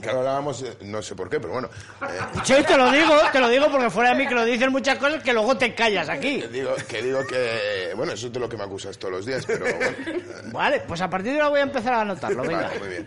que hablábamos eh, no sé por qué, pero bueno, eh, Sí, te lo digo, te lo digo porque fuera de micro dicen muchas cosas que luego te callas aquí. que digo que digo que bueno, eso es de lo que me acusas todos los días, pero bueno, Vale, pues a partir de ahora voy a empezar a anotarlo, venga. Vale, muy bien.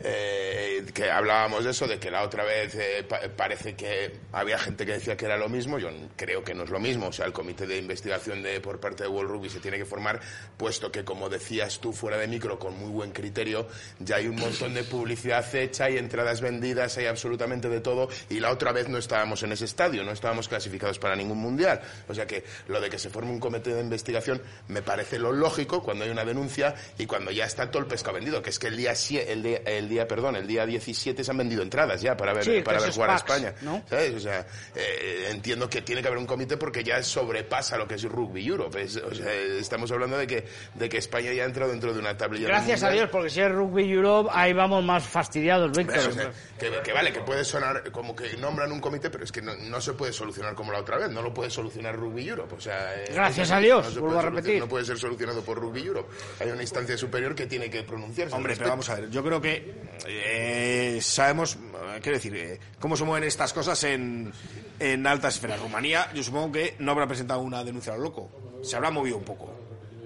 Eh, que hablábamos de eso, de que la otra vez eh, pa- parece que había gente que decía que era lo mismo. Yo creo que no es lo mismo. O sea, el comité de investigación de, por parte de World Rugby se tiene que formar, puesto que, como decías tú fuera de micro, con muy buen criterio, ya hay un montón de publicidad hecha, hay entradas vendidas, hay absolutamente de todo. Y la otra vez no estábamos en ese estadio, no estábamos clasificados para ningún mundial. O sea que lo de que se forme un comité de investigación me parece lo lógico cuando hay una denuncia y cuando ya está todo el pescado vendido, que es que el día, el día, el día, perdón, el día 17 se han vendido entradas ya para ver, Sí, para ver jugar a packs, España. ¿no? ¿Sabes? O sea, eh, entiendo que tiene que haber un comité porque ya sobrepasa lo que es Rugby Europe. Es- o sea, estamos hablando de que, de que España ya ha entrado dentro de una tablilla. Gracias a. Dios, porque si es Rugby Europe, ahí vamos más fastidiados, Víctor. O sea, que, que vale, que puede sonar como que nombran un comité, pero es que no, no se puede solucionar como la otra vez, no lo puede solucionar Rugby Europe. O sea, eh, Gracias a Dios, no vuelvo puede a repetir. No puede ser solucionado por Rugby Europe. Hay una instancia superior que tiene que pronunciarse. Hombre, pero vamos a ver, yo creo que eh, sabemos, eh, quiero decir, eh, cómo se mueven estas cosas en, en altas esferas. Rumanía, yo supongo que no habrá presentado una denuncia a lo loco, se habrá movido un poco,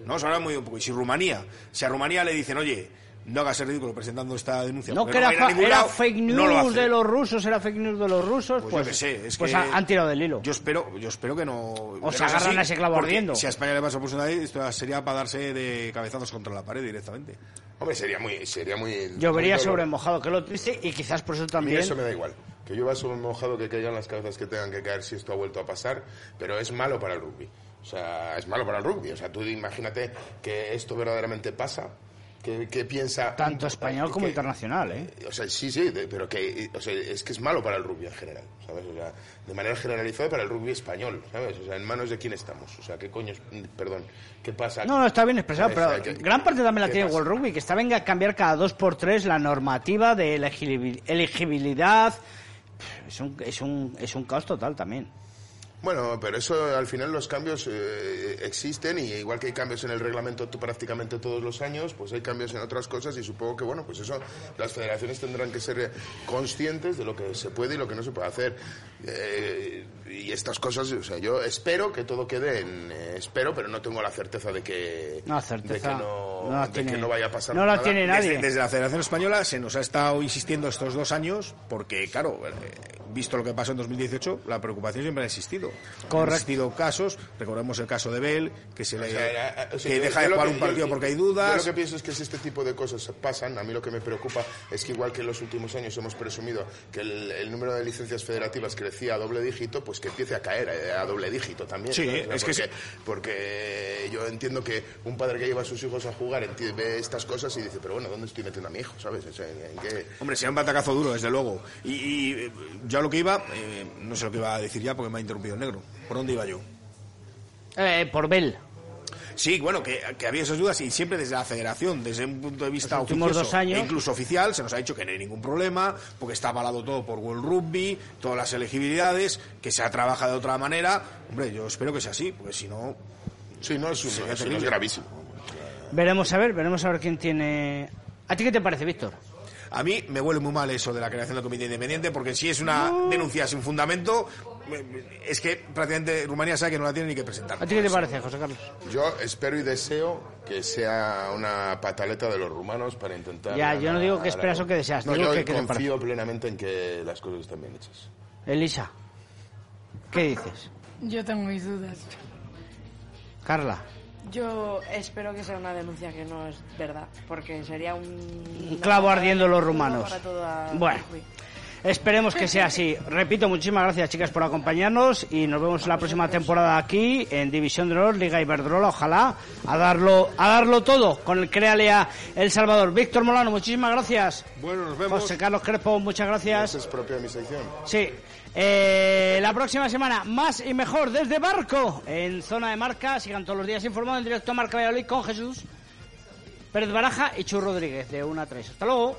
¿no? Se habrá movido un poco. Y si Rumanía, si a Rumanía le dicen, oye, no hagas el ridículo presentando esta denuncia, No, que era, ningún era lado", fake no lo news hace. de los rusos, era fake news de los rusos, Pues, pues, yo qué sé, es pues que ha- han tirado del hilo. Yo espero, yo espero que no. O que se no agarran así, a ese clavo ardiendo. Si a España le pasa por su nariz, esto sería para darse de cabezazos contra la pared directamente. Hombre, sería muy... Sería muy Llovería muy dolor- sobre mojado, que es lo triste, y quizás por eso también... eso me da igual. Que llueva sobre mojado, que caigan las cabezas que tengan que caer si esto ha vuelto a pasar, pero es malo para el rugby. O sea, es malo para el rugby. O sea, tú imagínate que esto verdaderamente pasa. ¿Qué, qué piensa? Tanto español como que- internacional, ¿eh? O sea, sí, sí, de- pero que o sea, es que es malo para el rugby en general, ¿sabes? O sea, de manera generalizada para el rugby español, ¿sabes? O sea, en manos de quién estamos. O sea, ¿qué coño, es- perdón, qué pasa? No, no, está bien expresado, pero ¿Qué- gran parte también la tiene? World Rugby, que está venga a cambiar cada dos por tres la normativa de elegibil- elegibilidad. Es un, es, un, es un caos total también. Bueno, pero eso al final los cambios eh, existen y igual que hay cambios en el reglamento prácticamente todos los años, pues hay cambios en otras cosas y supongo que bueno, pues eso las federaciones tendrán que ser conscientes de lo que se puede y lo que no se puede hacer. Eh, y estas cosas, o sea, yo espero que todo quede en eh, espero, pero no tengo la certeza de que No, certeza. de que no, no la de tiene, que no vaya a pasar no la nada. tiene nadie. Desde, desde la Federación Española se nos ha estado insistiendo estos dos años porque, claro, eh, visto lo que pasó en 2018, la preocupación siempre ha existido. Correcto. Han existido casos, recordemos el caso de Bell, que se le O sea, eh, o sea, que yo- deja yo de jugar que- un partido yo- porque hay Yo lo dudas. que pienso es que si este tipo de cosas pasan, a mí lo que me preocupa es que igual que en los últimos años hemos presumido que el, el número de licencias federativas crecía a doble dígito, pues que empiece a caer eh, a doble dígito también. Sí, sea, es que porque, porque yo entiendo que un padre que lleva a sus hijos a jugar ve estas cosas y dice, pero bueno, ¿dónde estoy metiendo a mi hijo? ¿Sabes? O sea, ¿en- en qué? Hombre, será un batacazo duro, desde luego. Y, y, eh, yo lo que iba, eh, no sé lo que iba a decir ya porque me ha interrumpido el negro. ¿Por dónde iba yo? Eh, por Bell. Sí, bueno, que, que había esas dudas y siempre desde la federación, desde un punto de vista oficioso dos años. e incluso oficial, se nos ha dicho que no hay ningún problema, porque está avalado todo por World Rugby, todas las elegibilidades, que se ha trabajado de otra manera. Hombre, yo espero que sea así, porque si no... Sí, no, es, un- es gravísimo. Veremos a ver, veremos a ver quién tiene... ¿A ti qué te parece, Víctor? A mí me huele muy mal eso de la creación del comité independiente, porque si es una denuncia sin fundamento, es que prácticamente Rumanía sabe que no la tiene ni que presentar. ¿A ti qué te parece, José Carlos? Yo espero y deseo que sea una pataleta de los rumanos para intentar... Ya, yo no digo que esperas o que deseas, No, digo yo que- confío plenamente en que las cosas están bien hechas. Elisa, ¿qué dices? Yo tengo mis dudas. Carla, Yo espero que sea una denuncia que no es verdad, porque sería un... un clavo ardiendo los rumanos. Para toda Bueno. Esperemos que sea así. Repito, muchísimas gracias chicas por acompañarnos y nos vemos la próxima temporada aquí en División de Honor, Liga Iberdrola, ojalá, a darlo, a darlo todo con el Créale a El Salvador. Víctor Molano, muchísimas gracias. Bueno, nos vemos. José Carlos Crespo, muchas gracias. es propia de mi sección. Sí. Eh, la próxima semana, más y mejor desde Barco, en zona de marca. Sigan todos los días informados en directo a Marca Valladolid con Jesús Pérez Baraja y Chu Rodríguez de 1 a 3. Hasta luego.